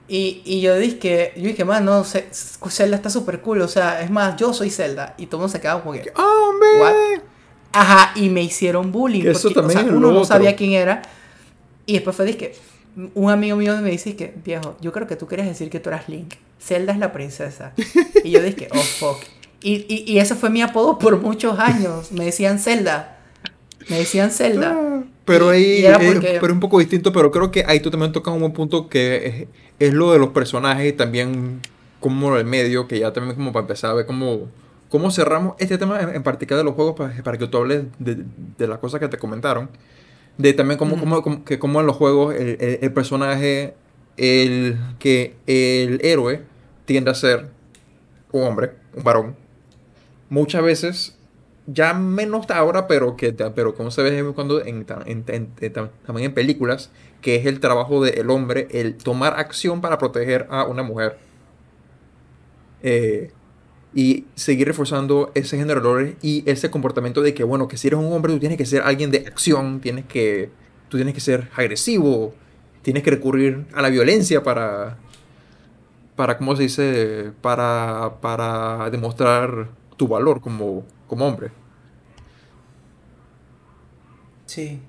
Y, y yo dije, yo dije, man, no, Zelda está súper cool. O sea, es más, yo soy Zelda. Y todo el mundo se quedaba como que, ¡Oh, Ajá, y me hicieron bullying. eso también uno no sabía quién era. Y después fue, dije, un amigo mío me dice que, viejo, yo creo que tú quieres decir que tú eras Link. Zelda es la princesa. Y yo dije, oh, fuck. Y, y, y ese fue mi apodo por muchos años. Me decían Zelda. Me decían Zelda. Pero ahí es, pero un poco distinto, pero creo que ahí tú también tocas un buen punto que es, lo de los personajes y también como el medio, que ya también como para empezar a ver cómo, cómo cerramos este tema en, particular de los juegos para, para que tú hables de, de las cosas que te comentaron. De también cómo, cómo, que cómo en los juegos el, el, personaje, el que el héroe tiende a ser un hombre, un varón. Muchas veces ya menos ahora, pero que pero como se ve cuando en, también en películas, que es el trabajo del hombre, el tomar acción para proteger a una mujer. Eh, y seguir reforzando ese errores y ese comportamiento de que, bueno, que si eres un hombre, tú tienes que ser alguien de acción, tienes que, tú tienes que ser agresivo, tienes que recurrir a la violencia para, para ¿cómo se dice? Para, para demostrar tu valor como, como hombre. Sí,